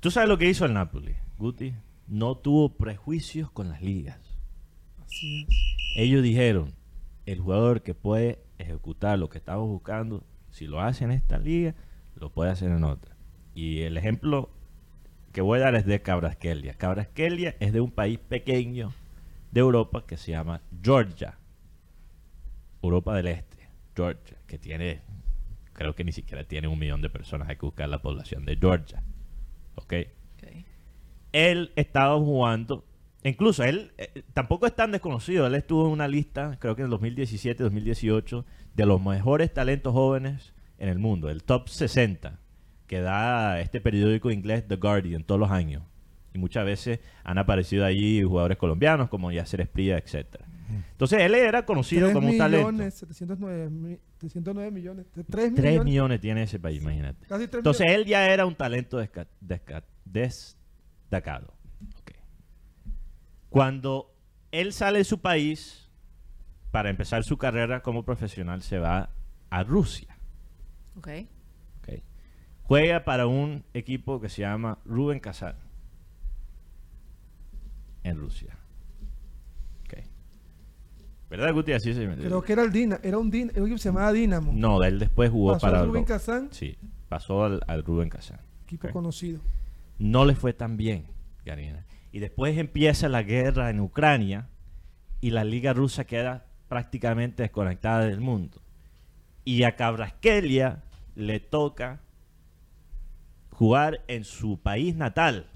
¿Tú sabes lo que hizo el Napoli, Guti? No tuvo prejuicios con las ligas. sí, Ellos dijeron: el jugador que puede ejecutar lo que estamos buscando, si lo hace en esta liga, lo puede hacer en otra. Y el ejemplo que voy a dar es de Cabraskelia. Cabraskelia es de un país pequeño de Europa que se llama Georgia. Europa del Este, Georgia, que tiene, creo que ni siquiera tiene un millón de personas. Hay que buscar la población de Georgia. ¿Ok? Ok. él estaba jugando. Incluso él eh, tampoco es tan desconocido. Él estuvo en una lista, creo que en el 2017, 2018, de los mejores talentos jóvenes en el mundo, el top 60, que da este periódico inglés The Guardian todos los años. Y muchas veces han aparecido allí jugadores colombianos como Yacer Esprilla, etcétera. Entonces él era conocido 3 como un talento. millones, 709, mi- 709 millones. 3 3 millones. millones tiene ese país, imagínate. Casi 3 Entonces millones. él ya era un talento desca- desca- destacado. Cuando él sale de su país para empezar su carrera como profesional, se va a Rusia. Ok. ok. Juega para un equipo que se llama Rubén Kazan en Rusia. ¿Verdad, Guti? Así se Creo que era el Dina, era un Din, era un equipo que se llamaba Dinamo. No, él después jugó Pasó para Rubin lo- Kazán, Sí, pasó al, al Rubén Kazan. equipo conocido. no le fue tan bien, Karina. Y después empieza la guerra en Ucrania y la liga rusa queda prácticamente desconectada del mundo. Y a Cabrasquelia le toca jugar en su país natal.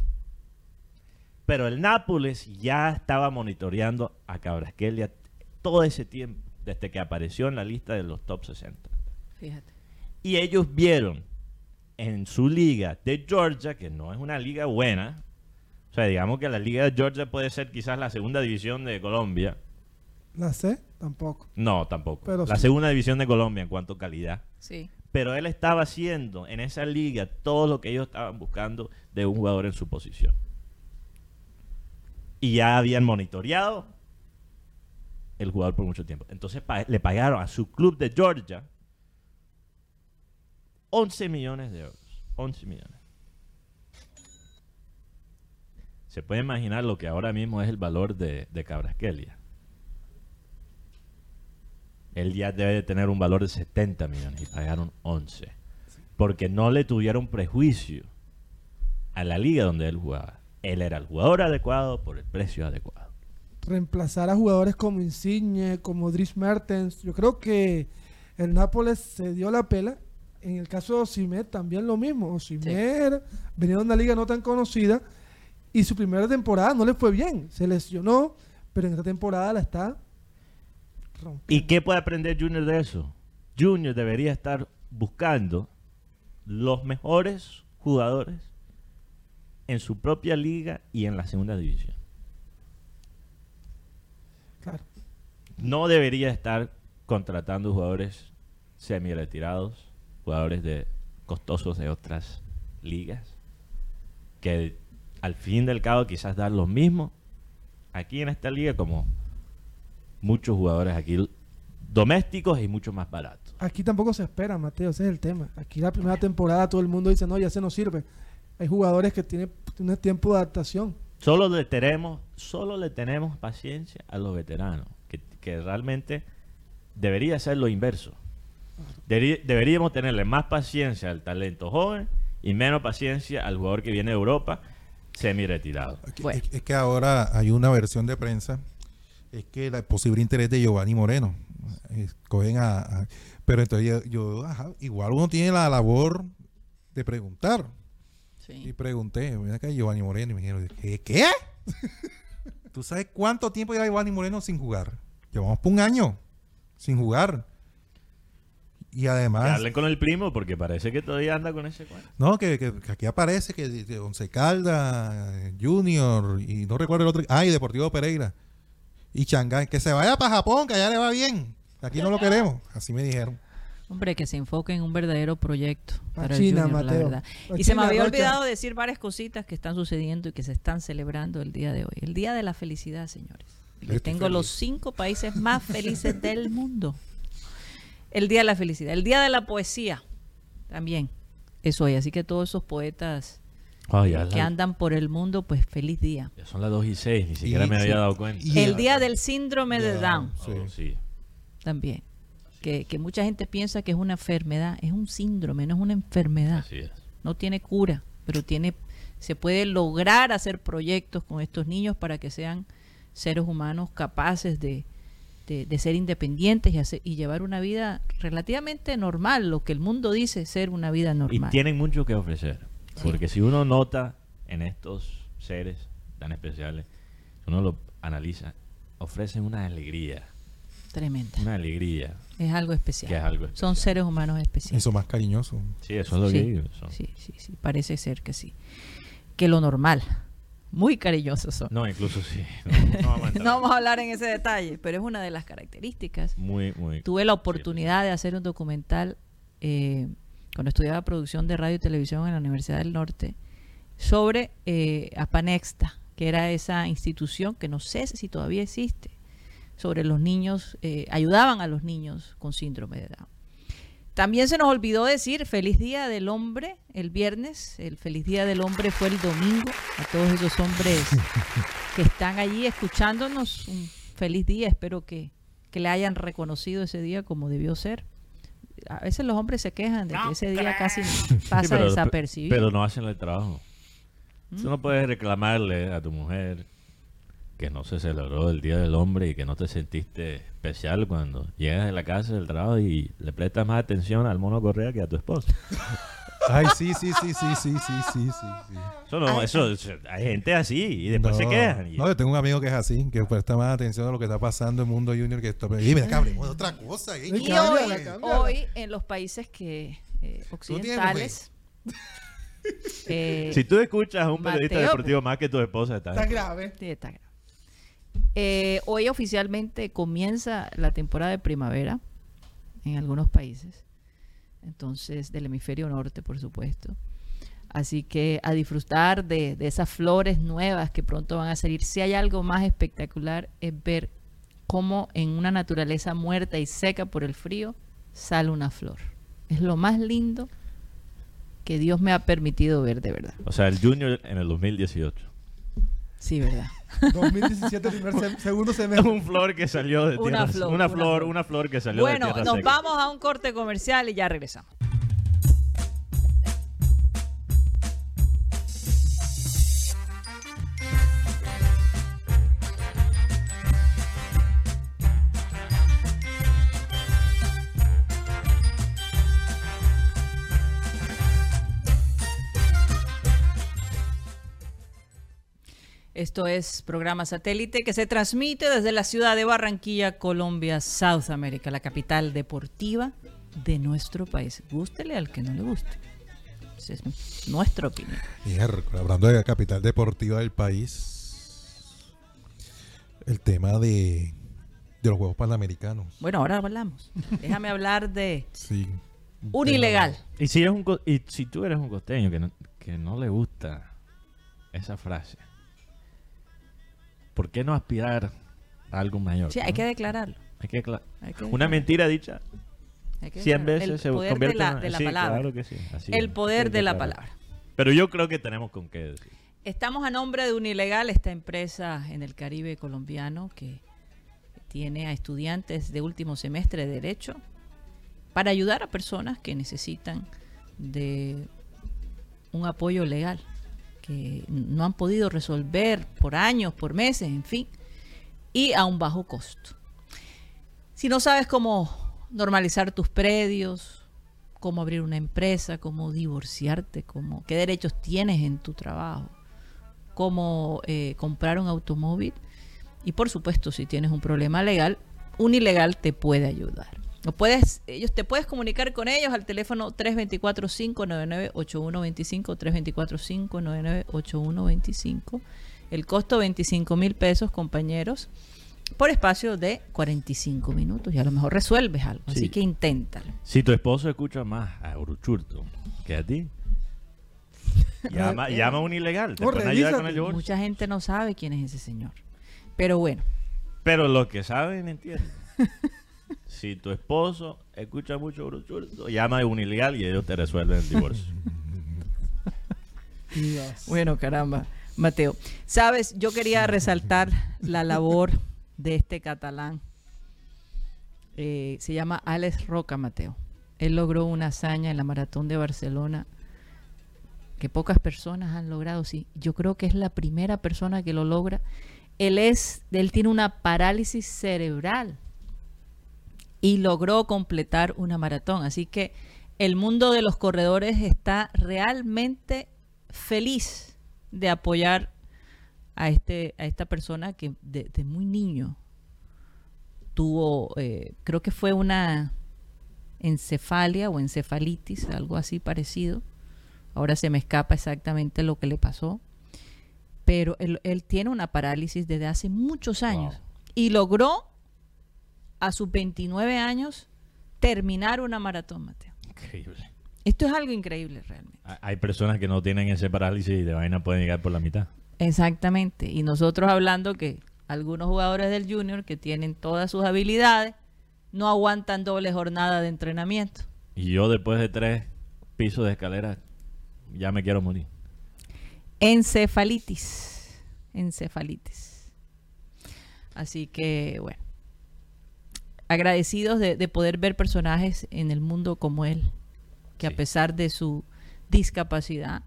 Pero el Nápoles ya estaba monitoreando a Cabrasquelia todo ese tiempo, desde que apareció en la lista de los top 60. Fíjate. Y ellos vieron en su liga de Georgia, que no es una liga buena, o sea, digamos que la liga de Georgia puede ser quizás la segunda división de Colombia. La C, tampoco. No, tampoco. Pero la sí. segunda división de Colombia en cuanto a calidad. Sí. Pero él estaba haciendo en esa liga todo lo que ellos estaban buscando de un jugador en su posición. Y ya habían monitoreado el jugador por mucho tiempo. Entonces pa- le pagaron a su club de Georgia 11 millones de euros. 11 millones. Se puede imaginar lo que ahora mismo es el valor de, de Cabrasquelia. Él ya debe de tener un valor de 70 millones y pagaron 11. Porque no le tuvieron prejuicio a la liga donde él jugaba. Él era el jugador adecuado por el precio adecuado. Reemplazar a jugadores como Insigne, como Dries Mertens. Yo creo que el Nápoles se dio la pela. En el caso de Osimer también lo mismo. Osimer venía de una liga no tan conocida y su primera temporada no le fue bien. Se lesionó, pero en esta temporada la está rompiendo. ¿Y qué puede aprender Junior de eso? Junior debería estar buscando los mejores jugadores en su propia liga y en la segunda división. Claro. No debería estar contratando jugadores semi-retirados, jugadores de costosos de otras ligas, que al fin del cabo quizás dan lo mismo aquí en esta liga como muchos jugadores aquí domésticos y mucho más baratos. Aquí tampoco se espera, Mateo, ese es el tema. Aquí la primera temporada todo el mundo dice, no, ya se nos sirve. Hay jugadores que tienen, tienen tiempo de adaptación. Solo le tenemos, solo le tenemos paciencia a los veteranos, que, que realmente debería ser lo inverso. Deberi- deberíamos tenerle más paciencia al talento joven y menos paciencia al jugador que viene de Europa semi-retirado. Es, Bueno. es- es que ahora hay una versión de prensa, es que el posible interés de Giovanni Moreno. Escogen a, a- pero entonces yo, yo, ajá, igual uno tiene la labor de preguntar. Y pregunté, ven acá Giovanni Moreno, y me dijeron, ¿qué? ¿Qué? ¿Tú sabes cuánto tiempo lleva Giovanni Moreno sin jugar? Llevamos por un año sin jugar. Y Que además, hablen con el primo porque parece que todavía anda con ese cuento. no, que, que- que aquí aparece que de, Once Caldas, Junior, y no recuerdo el otro. Ah, y Deportivo Pereira. Y Changán, que se vaya para Japón, que allá le va bien. Aquí no lo queremos. Así me dijeron. Hombre, que se enfoque en un verdadero proyecto Pa' para China, el Junior, la verdad. Y se me había Rocha. olvidado decir varias cositas que están sucediendo y que se están celebrando el día de hoy. El día de la felicidad, señores. Yo tengo los cinco países más felices del mundo. El día de la felicidad. El día de la poesía. También. Es hoy. Así que todos esos poetas que la- andan por el mundo, pues feliz día. ya son las 2 y 6, ni siquiera Y- me había dado cuenta. Y- El día del síndrome de. Down. Sí. Oh, sí. También. Que, que mucha gente piensa que es una enfermedad. Es un síndrome, no es una enfermedad. Así es. no tiene cura, pero tiene se puede lograr hacer proyectos con estos niños para que sean seres humanos capaces de, de- de ser independientes y, hacer- y llevar una vida relativamente normal, lo que el mundo dice ser una vida Y normal. tienen mucho que ofrecer. Sí. Porque si uno nota en estos seres tan especiales, uno lo analiza, ofrecen una alegría. Tremenda. Una alegría. Es algo especial. Que es algo Son seres humanos especiales. Eso más cariñoso. Sí, eso es lo sí, que digo. son- sí, sí, sí, parece ser que sí. Que lo normal. Muy cariñosos son. No, incluso sí. No, no vamos a entrar. No vamos a hablar en ese detalle, pero es una de las características. Muy, muy. Tuve la oportunidad de hacer un documental eh, cuando estudiaba producción de radio y televisión en la Universidad del Norte sobre eh, Apanexta, que era esa institución que no sé si todavía existe, sobre los niños, eh, ayudaban a los niños con síndrome de Down. También se nos olvidó decir feliz día del hombre el viernes, el feliz día del hombre fue el domingo, a todos esos hombres que están allí escuchándonos, un feliz día, espero que, que le hayan reconocido ese día como debió ser. A veces los hombres se quejan de que ese día casi Sí, pasa pero- desapercibido. Pero no hacen el trabajo. Tú ¿Mm? no puedes reclamarle a tu mujer que no se celebró el Día del Hombre y que no te sentiste especial cuando llegas de la casa del trabajo y le prestas más atención al mono Correa que a tu esposa. Ay, sí, sí, sí, sí, sí, sí, sí, sí. sí. Eso no, eso, hay gente así y después se quejan. y- No, yo tengo un amigo que es así, que presta más atención a lo que está pasando en el mundo junior que esto. Dime, acá hablemos de otra cosa. ¿eh? Y cámbiala, hoy, cámbiala. hoy en los países que eh, occidentales eh, si tú escuchas a un periodista Mateo, deportivo más que tu esposa, está Está grave. Sí, está grave. Eh, hoy oficialmente comienza la temporada de primavera en algunos países, entonces del hemisferio norte, por supuesto. Así que a disfrutar de, de esas flores nuevas que pronto van a salir. Si hay algo más espectacular es ver cómo en una naturaleza muerta y seca por el frío sale una flor. Es lo más lindo que Dios me ha permitido ver de verdad. O sea, el Junior en el 2018. Sí, verdad. 2017, primer sem- segundo Es semestre. un flor que salió de Una tierra flor, una una flor, una flor que salió Bueno, de tierra nos seca. vamos a un corte comercial y ya regresamos. Esto es programa satélite que se transmite desde la ciudad de Barranquilla, Colombia, South America, la capital deportiva de nuestro país. Gústele al que no le guste. Esa es nuestra opinión. Hablando de la capital deportiva del país, el tema de, de los Juegos Panamericanos. Bueno, ahora hablamos. Déjame hablar de Sí. un ilegal. Y si, es un, co- y si tú eres un costeño que no, que no le gusta esa frase, ¿por qué no aspirar a algo mayor? Sí, hay que declararlo. Hay que cla- Hay que Una mentira dicha Hay que 100 declararlo. veces se poder de convierte la, en de la sí, palabra. Claro que sí. así el poder de la palabra. Pero yo creo que tenemos con qué decir. Estamos a nombre de Unilegal, esta empresa en el Caribe colombiano que tiene a estudiantes de último semestre de Derecho para ayudar a personas que necesitan de un apoyo legal, no han podido resolver por años, por meses, en fin, y a un bajo costo. Si no sabes cómo normalizar tus predios, cómo abrir una empresa, cómo divorciarte, cómo, qué derechos tienes en tu trabajo, cómo eh, comprar un automóvil y por supuesto si tienes un problema legal, un ilegal te puede ayudar. Puedes, ellos te puedes comunicar con ellos al teléfono 324-599-8125, 324-599-8125. El costo 25 mil pesos, compañeros, por espacio de 45 minutos. Y a lo mejor resuelves algo. Sí. Así que inténtalo. Si tu esposo escucha más a Uruchurto que a ti, llama, llama a un ilegal. Te pueden ayudar con el. Mucha gente no sabe quién es ese señor. Pero bueno, Pero los que saben entienden. si tu esposo escucha mucho llama a un ilegal y ellos te resuelven el divorcio. Dios. Bueno, caramba, Mateo. Sabes, yo quería resaltar la labor de este catalán. Eh, se llama Alex Roca, Mateo. Él logró una hazaña en la maratón de Barcelona que pocas personas han logrado. Sí, yo creo que es la primera persona que lo logra él es, él tiene una parálisis cerebral y logró completar una maratón. Así que el mundo de los corredores está realmente feliz de apoyar a este a esta persona que de, de muy niño tuvo, eh, creo que fue una encefalia o encefalitis, algo así parecido. Ahora se me escapa exactamente lo que le pasó. Pero él, él tiene una parálisis desde hace muchos años. Wow. Y logró a sus 29 años terminar una maratón, Mateo. Increíble. Esto es algo increíble realmente. Ha- Hay personas que no tienen ese parálisis y de vaina pueden llegar por la mitad. Exactamente. Y nosotros hablando que algunos jugadores del Junior que tienen todas sus habilidades no aguantan doble jornada de entrenamiento. Y yo después de tres pisos de escalera ya me quiero morir. Encefalitis. Encefalitis. Así que, bueno. Agradecidos de, de poder ver personajes en el mundo como él, que Sí. a pesar de su discapacidad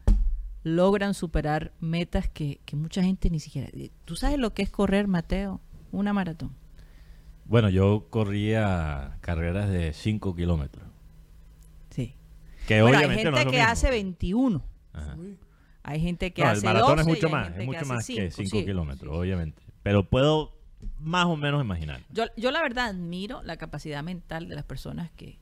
logran superar metas que, que mucha gente ni siquiera... ¿Tú sabes lo que es correr, Mateo? Una maratón. Bueno, yo corría carreras de 5 kilómetros. Sí. Que Bueno, hay no gente es que mismo. hace 21. Ajá. Hay gente que No, hace el maratón 12 es mucho más, es que mucho más que cinco, 5 sí, kilómetros, sí. obviamente. Pero puedo más o menos imaginar. Yo, yo la verdad admiro la capacidad mental de las personas que,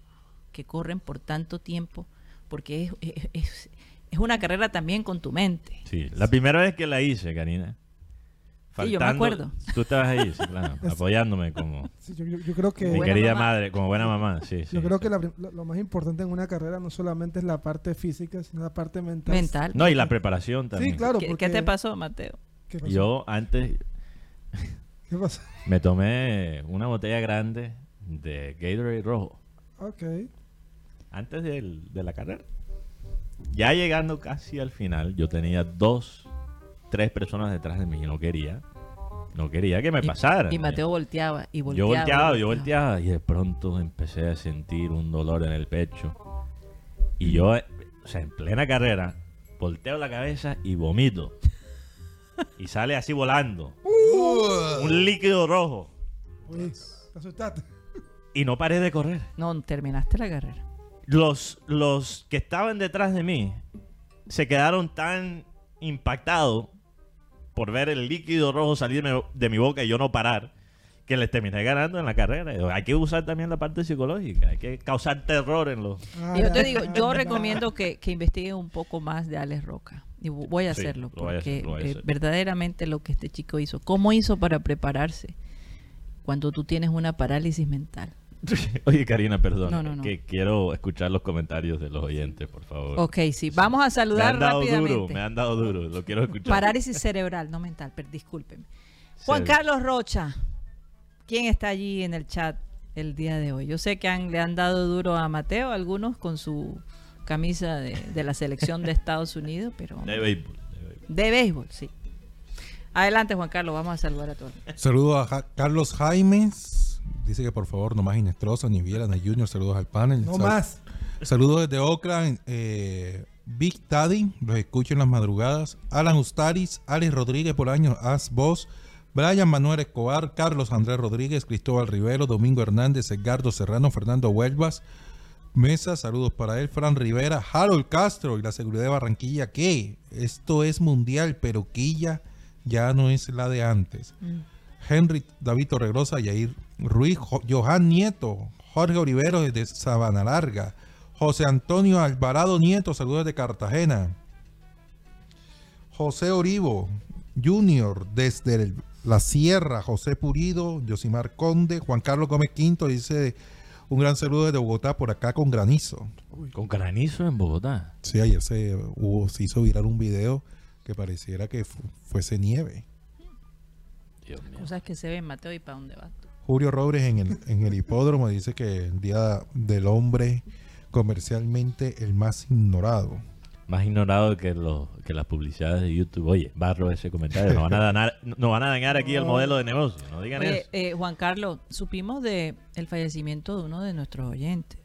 que corren por tanto tiempo, porque es, es, es- una carrera también con tu mente. Sí, la primera vez que la hice, Karina. Sí, yo me acuerdo. Tú estabas ahí, sí, claro, apoyándome como Sí, yo, yo- yo creo que mi Buena querida mamá. madre, como buena mamá. Sí, sí, yo creo que la lo, lo más importante en una carrera no solamente es la parte física, sino la parte mental. Mental. No, y la preparación también. Sí, claro. ¿Qué, porque- qué te pasó, Mateo? ¿Qué pasó? Yo antes ¿Qué pasó? me tomé una botella grande de Gatorade rojo. Ok. antes del- de la carrera. Ya llegando casi al final, yo tenía dos, tres personas detrás de mí y no quería, no quería que me Y- pasara. Y Mateo volteaba y yo volteaba. volteaba, yo volteaba y de pronto empecé a sentir un dolor en el pecho. Y yo, eh, o sea, en plena carrera, volteo la cabeza y vomito. Y sale así volando. Un líquido rojo. Uy, te asustaste. Y no paré de correr. No, terminaste la carrera. los, los que estaban detrás de mí se quedaron tan impactados por ver el líquido rojo salir de mi- de mi boca y yo no parar, que les terminé ganando en la carrera. Hay que usar también la parte psicológica, hay que causar terror en los... Y yo te digo, yo recomiendo que, que investigue un poco más de Alex Roca. Y vo- voy a Sí, hacerlo, lo voy a porque hacer, lo voy a eh, hacer. verdaderamente lo que este chico hizo, cómo hizo para prepararse cuando tú tienes una parálisis mental. Oye, Karina, perdón, No, no, no. que quiero escuchar los comentarios de los oyentes, por favor. Ok, sí, vamos a me saludar han dado rápidamente. duro, me han dado duro, lo quiero escuchar. Parálisis cerebral, no mental, pero discúlpeme. Juan Carlos Rocha, ¿quién está allí en el chat el día de hoy? Yo sé que han- le han dado duro a Mateo, algunos con su camisa de, de la selección de Estados Unidos, pero De béisbol, de béisbol. de béisbol, sí. Adelante, Juan Carlos, vamos a saludar a todos. Saludos a Ja- Carlos Jaimes. Dice que por favor no más Inestrosa, ni Viera, ni Junior. Saludos al panel. No Sal- más. Saludos desde Oakland. eh, Big Daddy, los escucho en las madrugadas. Alan Ustaris, Alex Rodríguez por años, As Boss. Brian Manuel Escobar, Carlos Andrés Rodríguez, Cristóbal Rivero, Domingo Hernández, Edgardo Serrano, Fernando Huelvas. Mesa, saludos para él. Fran Rivera, Harold Castro y la seguridad de Barranquilla. ¿Qué? Esto es mundial, pero Quilla ya no es la de antes. Henry David Torregrosa, Yair Ruiz, Jo- Johan Nieto, Jorge Olivero desde Sabana Larga, José Antonio Alvarado Nieto, saludos de Cartagena, José Orivo Junior desde el- la Sierra, José Purido, Yosimar Conde, Juan Carlos Gómez Quinto dice un gran saludo desde Bogotá por acá con granizo. Con granizo en Bogotá. Sí, ayer se, hubo, se hizo viral un video que pareciera que fu- fuese nieve. Dios mío. Cosas que se ven, Mateo, y para dónde vas tú. Julio Robles en el, en el hipódromo dice que el Día del Hombre comercialmente el más ignorado. Más ignorado que, los, que las publicidades de YouTube. Oye, barro ese comentario. Nos van a dañar, nos van a dañar aquí el modelo de negocio. No digan Oye, eso. eh, Juan Carlos, supimos de el fallecimiento de uno de nuestros oyentes.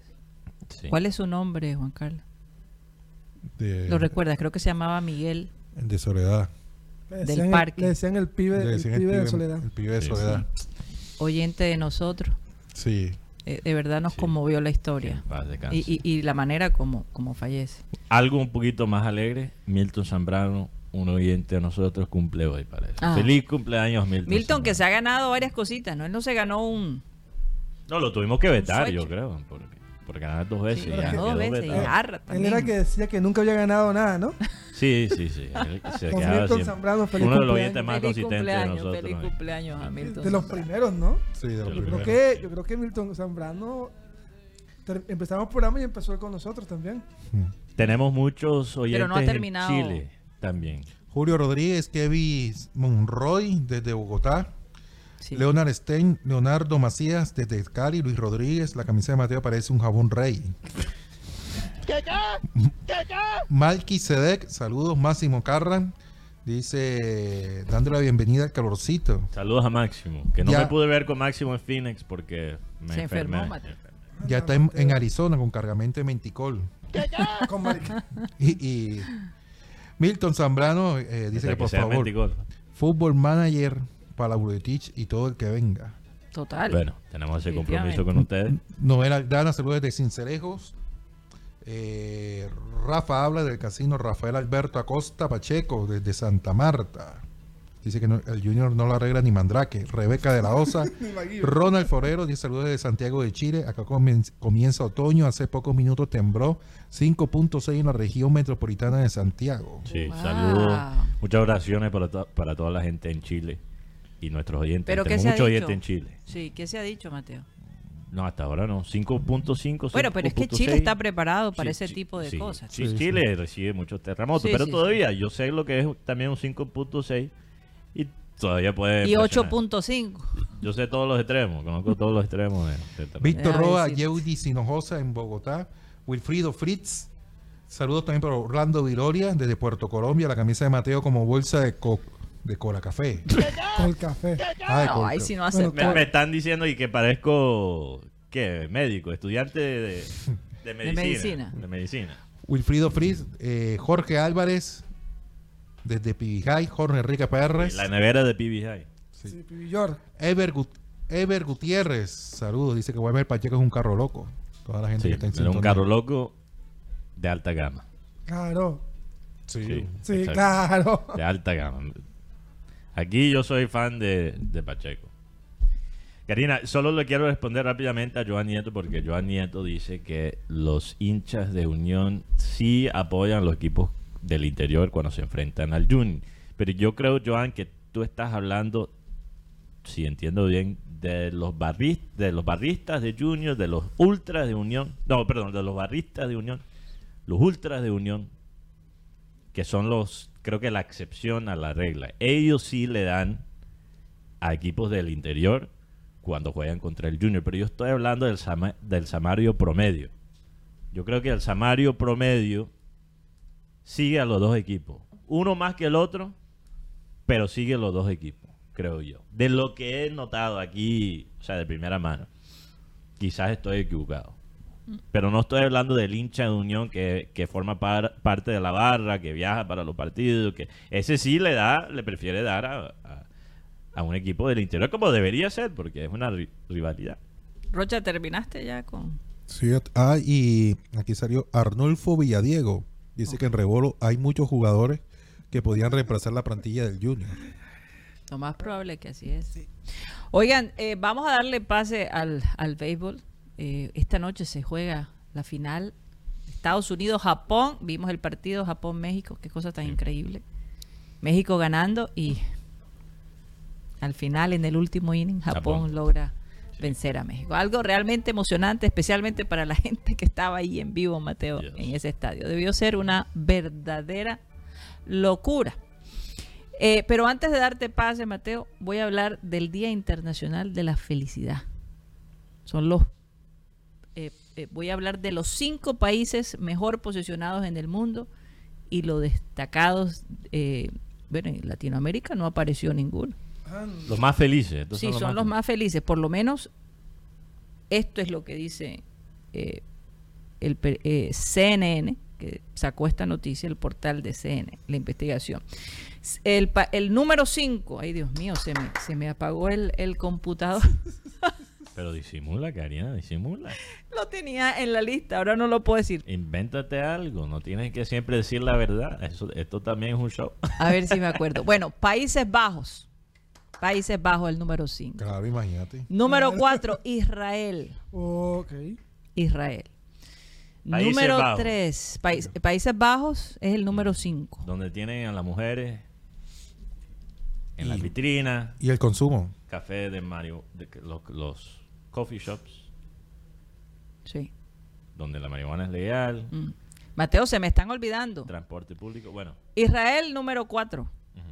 Sí. ¿Cuál es su nombre, Juan Carlos? De, Lo recuerdas, creo que se llamaba Miguel. de Soledad. Le del decían el- parque. Le decían el pibe, Le el decían pibe el de Soledad. El pibe de Sí, Soledad. oyente de nosotros. Sí. Eh, de verdad nos Sí. conmovió la historia. Y, y- y la manera como, como fallece. Algo un poquito más alegre, Milton Zambrano, un oyente de nosotros, cumple hoy, parece. Ah. Feliz cumpleaños, Milton. Milton, que se ha Zambrano. ganado varias cositas, ¿no? Él no se ganó un... No, lo tuvimos que vetar, yo creo, porque, por ganar dos veces. Sí, ya ganó quedó dos veces, vetado. y jarra Él era que decía que nunca había ganado nada, ¿no? Sí, sí, sí. él se Con quedaba Milton. Zambrano, feliz Uno de los cumpleaños. oyentes más Feliz consistentes de nosotros. feliz cumpleaños a Milton. De los primeros, ¿no? Sí, de los Yo Yo creo primeros. que, yo creo que Milton Zambrano empezamos el programa y empezó él con nosotros también. Tenemos muchos oyentes no ha en terminado. Chile también. Julio Rodríguez, Kevin Monroy desde Bogotá. Sí. Leonard Stein, Leonardo Macías desde Cali, Luis Rodríguez, la camisa de Mateo parece un jabón rey. Malky Sedek, saludos Máximo Carran, dice, dándole la bienvenida al calorcito. Saludos a Máximo, que no Ya. me pude ver con Máximo en Phoenix porque me Se enfermó. Mateo. Ya está en, en Arizona con cargamento de menticol. Y, y Milton Zambrano eh, dice Hasta que por favor, menticol. fútbol manager para Buretich y todo el que venga. Total. Bueno, tenemos ese compromiso con ustedes. Noel Aldana, saludos desde Cincelejos. Eh, Rafa habla del casino Rafael Alberto Acosta Pacheco desde Santa Marta. Dice que no- el Junior no lo arregla ni Mandrake. Rebeca de la Osa. Ronald Forero, dice saludos desde Santiago de Chile. Acá comien- comienza otoño. Hace pocos minutos tembló 5.6 en la región metropolitana de Santiago. Sí, Wow. saludos. Muchas oraciones para, to- para toda la gente en Chile y nuestros oyentes. ¿Pero qué Tenemos se ha muchos dicho? oyentes en Chile. Sí, ¿qué se ha dicho, Mateo? No, hasta ahora no. 5.5. Bueno, pero es que 5.6. Chile está preparado para Sí, ese sí, tipo de sí, cosas. Sí, Sí, Chile recibe muchos terremotos, Sí, pero sí, todavía yo sé lo que es también un 5.6 y todavía puede. Y impresionar. 8.5. Yo sé todos los extremos, conozco todos los extremos de, de terremoto. Víctor Roa. Yeudi Sinojosa en Bogotá. Wilfrido Fritz. Saludos también para Orlando Viloria desde Puerto Colombia. La camisa de Mateo como bolsa de, co de cola café. Con el café. Ah, de No, ahí sí no Bueno, acepta. Me, me están diciendo y que parezco, ¿qué? Médico, estudiante de, de medicina. medicina. De medicina. Wilfrido Fritz, eh, Jorge Álvarez desde Pibijay, Jorge Enrique Pérez, La nevera de PBI. Sí, Pibi York. Ever, Gut- Ever Gutiérrez, saludos, dice que Weber Pacheco es un carro loco. Toda la gente Sí, que está en era un sintonía. carro loco de alta gama. Claro. Sí. Sí, exacto. claro. De alta gama. Aquí yo soy fan de, de Pacheco. Karina, solo le quiero responder rápidamente a Joan Nieto porque Joan Nieto dice que los hinchas de Unión sí apoyan los equipos del interior cuando se enfrentan al Junior. Pero yo creo, Joan, que tú estás hablando, si entiendo bien, de los, barris- de los barristas de Junior, de los ultras de Unión. No, perdón, de los barristas de Unión. Los ultras de Unión que son los, creo que la excepción a la regla. Ellos sí le dan a equipos del interior cuando juegan contra el Junior, pero yo estoy hablando del, del Samario promedio. Yo creo que el Samario promedio sigue a los dos equipos. Uno más que el otro, pero sigue los dos equipos, creo yo. De lo que he notado aquí, o sea, de primera mano. Quizás estoy equivocado. Pero no estoy hablando del hincha de Unión que, que forma par- parte de la barra, que viaja para los partidos, que ese sí le da, le prefiere dar a, a- a un equipo del interior como debería ser, porque es una ri- rivalidad. Rocha, ¿terminaste ya con...? Sí, ah, y aquí salió Arnulfo Villadiego. Dice que en Rebolo hay muchos jugadores que podían reemplazar la plantilla del Junior. Lo más probable que así es. Oigan, eh, vamos a darle pase al, al béisbol. Eh, esta noche se juega la final. Estados Unidos-Japón. Vimos el partido Japón-México. Qué cosa tan increíble. México ganando y al final, en el último inning, Japón, Japón. logra vencer a México. Algo realmente emocionante, especialmente para la gente que estaba ahí en vivo, Mateo, Yes. en ese estadio. Debió ser una verdadera locura. Eh, pero antes de darte pase, Mateo, voy a hablar del Día Internacional de la Felicidad. Son los. Eh, eh, voy a hablar de los cinco países mejor posicionados en el mundo y los destacados. eh, bueno, en Latinoamérica no apareció ninguno. Los más felices. Sí, son los más felices. Por lo menos, esto es lo que dice eh, el eh, CNN que sacó esta noticia el portal de CN, la investigación. El número 5, ay Dios mío, se me, se me apagó el, el computador. Pero disimula, Karina, disimula. lo tenía en la lista, ahora no lo puedo decir. Invéntate algo, no tienes que siempre decir la verdad. Eso, esto también es un show. A ver si me acuerdo. Bueno, Países Bajos. Países Bajos, el número 5. Claro, imagínate. Número 4, Israel. Ok. Israel. Países número Bajos. 3, Países Bajos es el número 5. Donde tienen a las mujeres en las vitrinas, Y el consumo. café de Mario, de que los, los coffee shops, Sí. donde la marihuana es legal, Mm. Mateo, se me están olvidando. transporte público. Bueno, Israel número 4, ujú.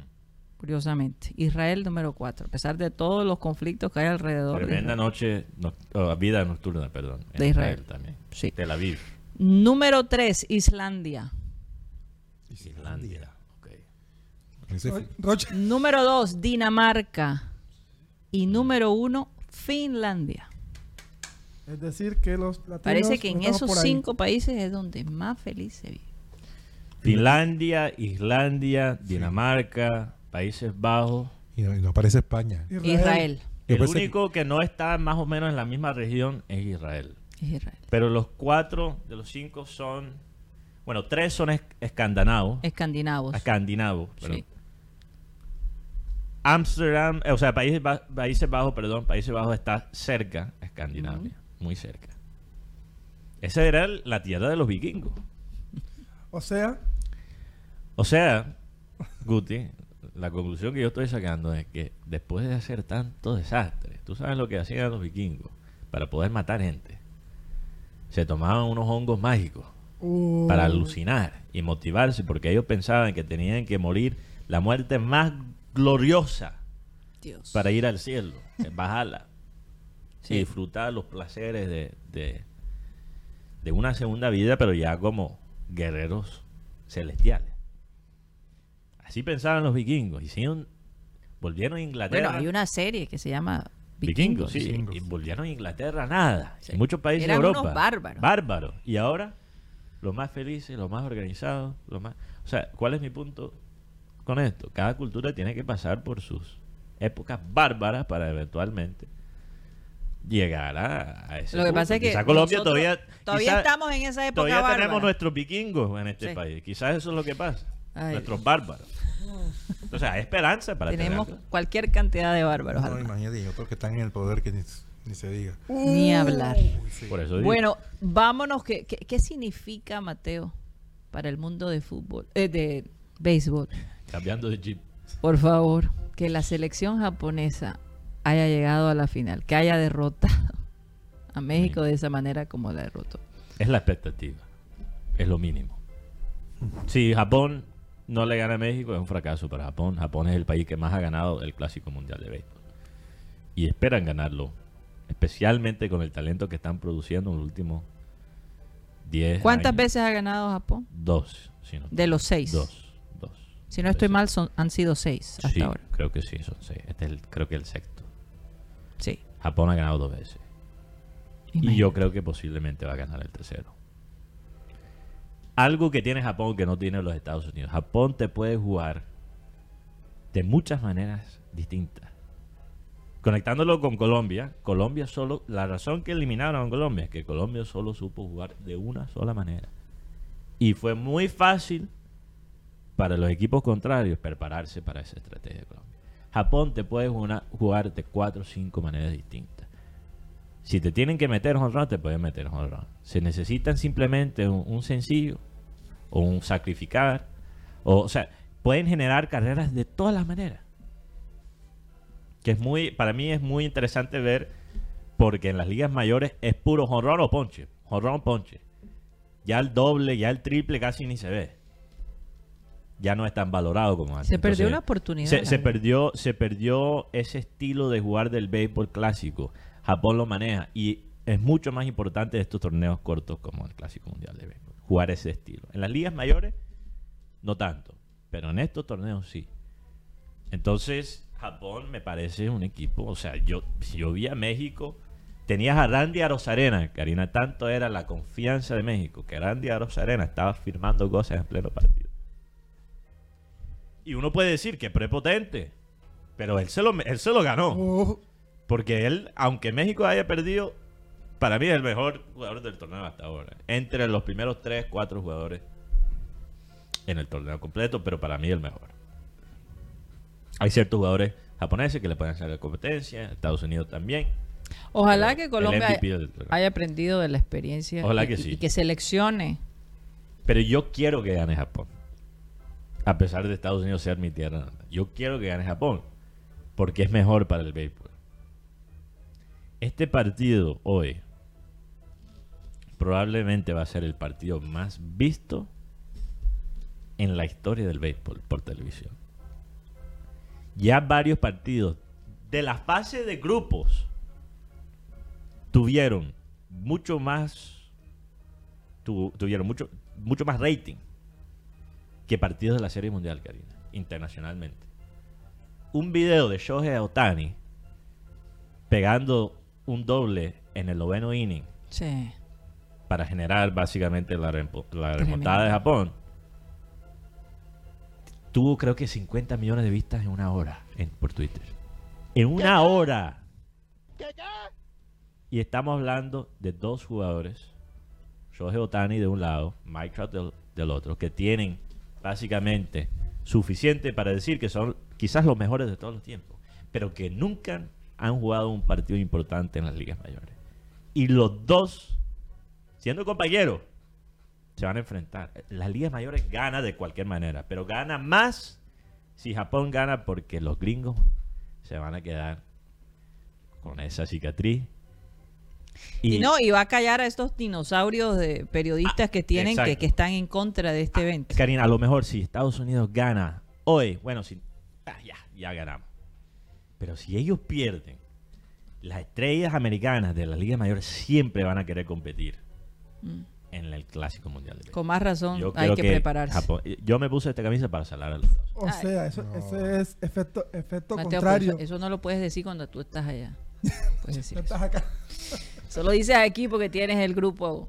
curiosamente. Israel número 4, a pesar de todos los conflictos que hay alrededor. de tremenda noche, no- oh, vida nocturna, perdón. en De Israel. también. Sí. Tel Aviv, Número 3, Islandia. Islandia. ok. Ese Ro- fi- Rocha. Número 2, Dinamarca. Y número 1, Finlandia. Es decir, que los latinos Parece que en esos cinco países es donde más feliz se vive. Finlandia, Islandia, Dinamarca, Países Bajos. y, no, y no aparece España. Israel. El que- único que no está más o menos en la misma región es Israel. Es Israel. Pero los cuatro de los cinco son. Bueno, tres son esc- escandinavos. Escandinavos. Escandinavos. Sí. Ámsterdam, eh, o sea, Países, Ba- Países Bajos, perdón, Países Bajos está cerca a Escandinavia, muy cerca. Esa era la tierra de los vikingos. O sea, O sea, Guti, la conclusión que yo estoy sacando es que después de hacer tanto desastre, tú sabes lo que hacían los vikingos para poder matar gente. Se tomaban unos hongos mágicos uh, para alucinar y motivarse porque ellos pensaban que tenían que morir la muerte más gloriosa Dios. para ir al cielo, bajarla Sí. y disfrutar los placeres de, de, de una segunda vida, pero ya como guerreros celestiales. Así pensaban los vikingos. Hicieron, volvieron a Inglaterra. Bueno, hay una serie que se llama vikingos, Vikingos. sí, Vikingos. y volvieron a Inglaterra nada. Sí. En muchos países Eran de Europa. unos bárbaros. Bárbaros. Y ahora, los más felices, los más organizados, los más... O sea, ¿cuál es mi punto con esto? Cada cultura tiene que pasar por sus épocas bárbaras para eventualmente llegar a, a ese Lo que punto. pasa es que Quizá Colombia nosotros todavía... todavía quizá- estamos en esa época Todavía bárbara. tenemos nuestros vikingos en este Sí. país. Quizás eso es lo que pasa. Ay. Nuestros bárbaros. O sea, hay esperanza para Tenemos tenerlo. cualquier cantidad de bárbaros. No, imagínate, y otros que están en el poder que ni, ni se diga. Ni hablar. Sí. Por eso digo. Bueno, vámonos. ¿Qué, qué, qué significa, Mateo, para el mundo de fútbol, eh, de béisbol? Cambiando de chip. Por favor, que la selección japonesa haya llegado a la final, que haya derrotado a México de esa manera como la derrotó. Es la expectativa. Es lo mínimo. Si Japón no le gana a México, es un fracaso para Japón. Japón es el país que más ha ganado el Clásico Mundial de Béisbol. Y esperan ganarlo. Especialmente con el talento que están produciendo en los últimos 10 ¿Cuántas años. veces ha ganado Japón? Dos. si no- De los seis. Dos. Dos. Si no estoy mal, son, han sido seis hasta Sí, ahora. creo que sí, son seis. Este es el, creo que el sexto. Sí. Japón ha ganado dos veces. Y yo creo que posiblemente va a ganar el tercero. Algo que tiene Japón que no tiene los Estados Unidos. Japón te puede jugar de muchas maneras distintas. Conectándolo con Colombia, Colombia solo, la razón que eliminaron a Colombia es que Colombia solo supo jugar de una sola manera. Y fue muy fácil para los equipos contrarios prepararse para esa estrategia de Colombia. Japón te puede jugar, de cuatro o cinco maneras distintas. Si te tienen que meter home run, te pueden meter home run. Se necesitan simplemente un, sencillo o un sacrificar. O, o sea, pueden generar carreras de todas las maneras. Que es muy, para mí es muy interesante ver, porque en las ligas mayores es puro run o ponche. Run, ponche. Ya el doble, ya el triple casi ni se ve. Ya no es tan valorado como antes. Se perdió Entonces, una oportunidad. se, la perdió, se perdió ese estilo de jugar del béisbol clásico. Japón lo maneja y es mucho más importante estos torneos cortos como el Clásico Mundial de Béisbol. Jugar ese estilo. En las ligas mayores, no tanto. Pero en estos torneos sí. Entonces, Japón me parece un equipo. O sea, yo, si yo vi a México Tenías a Randy Arozarena, Karina, tanto era la confianza de México que Randy Arozarena estaba firmando cosas en pleno partido. Y uno puede decir que es prepotente, pero él se lo, él se lo ganó. Oh, Porque él, aunque México haya perdido, para mí es el mejor jugador del torneo hasta ahora. Entre los primeros 3, 4 jugadores en el torneo completo, pero para mí el mejor. Hay ciertos jugadores japoneses que le pueden hacer la competencia, Estados Unidos también. Ojalá Pero que Colombia haya aprendido de la experiencia Ojalá y, que sí. y que seleccione. Pero yo quiero que gane Japón. A pesar de Estados Unidos ser mi tierra. Yo quiero que gane Japón. Porque es mejor para el béisbol. Este partido hoy probablemente va a ser el partido más visto en la historia del béisbol por televisión. Ya varios partidos de la fase de grupos tuvieron mucho más tu- tuvieron mucho, mucho más rating que partidos de la Serie Mundial, Karina, internacionalmente. Un video de Shohei Otani pegando un doble en el noveno inning Sí. para generar básicamente la, remontada de Japón. Tuvo creo que 50 millones de vistas en una hora en- por Twitter. En una hora. Y estamos hablando de dos jugadores, Shohei Otani de un lado, Mike Trout del, del otro, que tienen básicamente suficiente para decir que son quizás los mejores de todos los tiempos, pero que nunca han jugado un partido importante en las ligas mayores. Y los dos, siendo compañeros, se van a enfrentar. Las ligas mayores gana de cualquier manera, pero gana más si Japón gana porque los gringos se van a quedar con esa cicatriz. Y, no, y va a callar a estos dinosaurios de periodistas Ah, que tienen que, que están en contra de este evento. Karina, a lo mejor si Estados Unidos gana hoy, bueno, si, ah, ya, ya ganamos. Pero si ellos pierden, las estrellas americanas de la Liga Mayor siempre van a querer competir en el Clásico Mundial de. Mm. Con más razón Yo hay que, prepararse. Japón- yo me puse esta camisa para salar a los Estados Unidos. o Ay. sea, eso, No. ese es efecto, efecto Mateo, pero contrario. eso, eso no lo puedes decir cuando tú estás allá. Puedes decir No estás acá. Solo dices aquí porque tienes el grupo.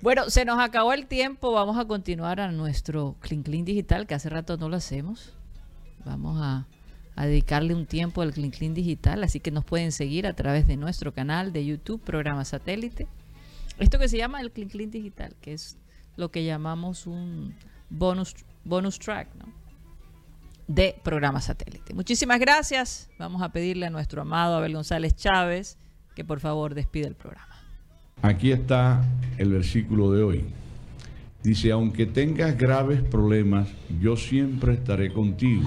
Bueno, se nos acabó el tiempo. Vamos a continuar a nuestro Clean Clean Digital, que hace rato no lo hacemos. Vamos a, dedicarle un tiempo al Clean Clean Digital, así que nos pueden seguir a través de nuestro canal de YouTube, programa satélite. Esto que se llama el Clean Clean Digital, que es lo que llamamos un bonus, bonus track, ¿no? de programa satélite. Muchísimas gracias. Vamos a pedirle a nuestro amado Abel González Chávez que por favor despide el programa. Aquí está el versículo de hoy. Dice, aunque tengas graves problemas, yo siempre estaré contigo.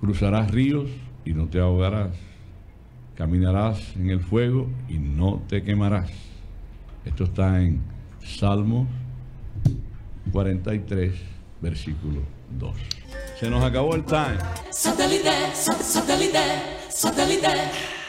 Cruzarás ríos y no te ahogarás. Caminarás en el fuego y no te quemarás. Esto está en Salmos 43, versículo 2. Se nos acabó el time. Satellite, sat- satellite, satellite.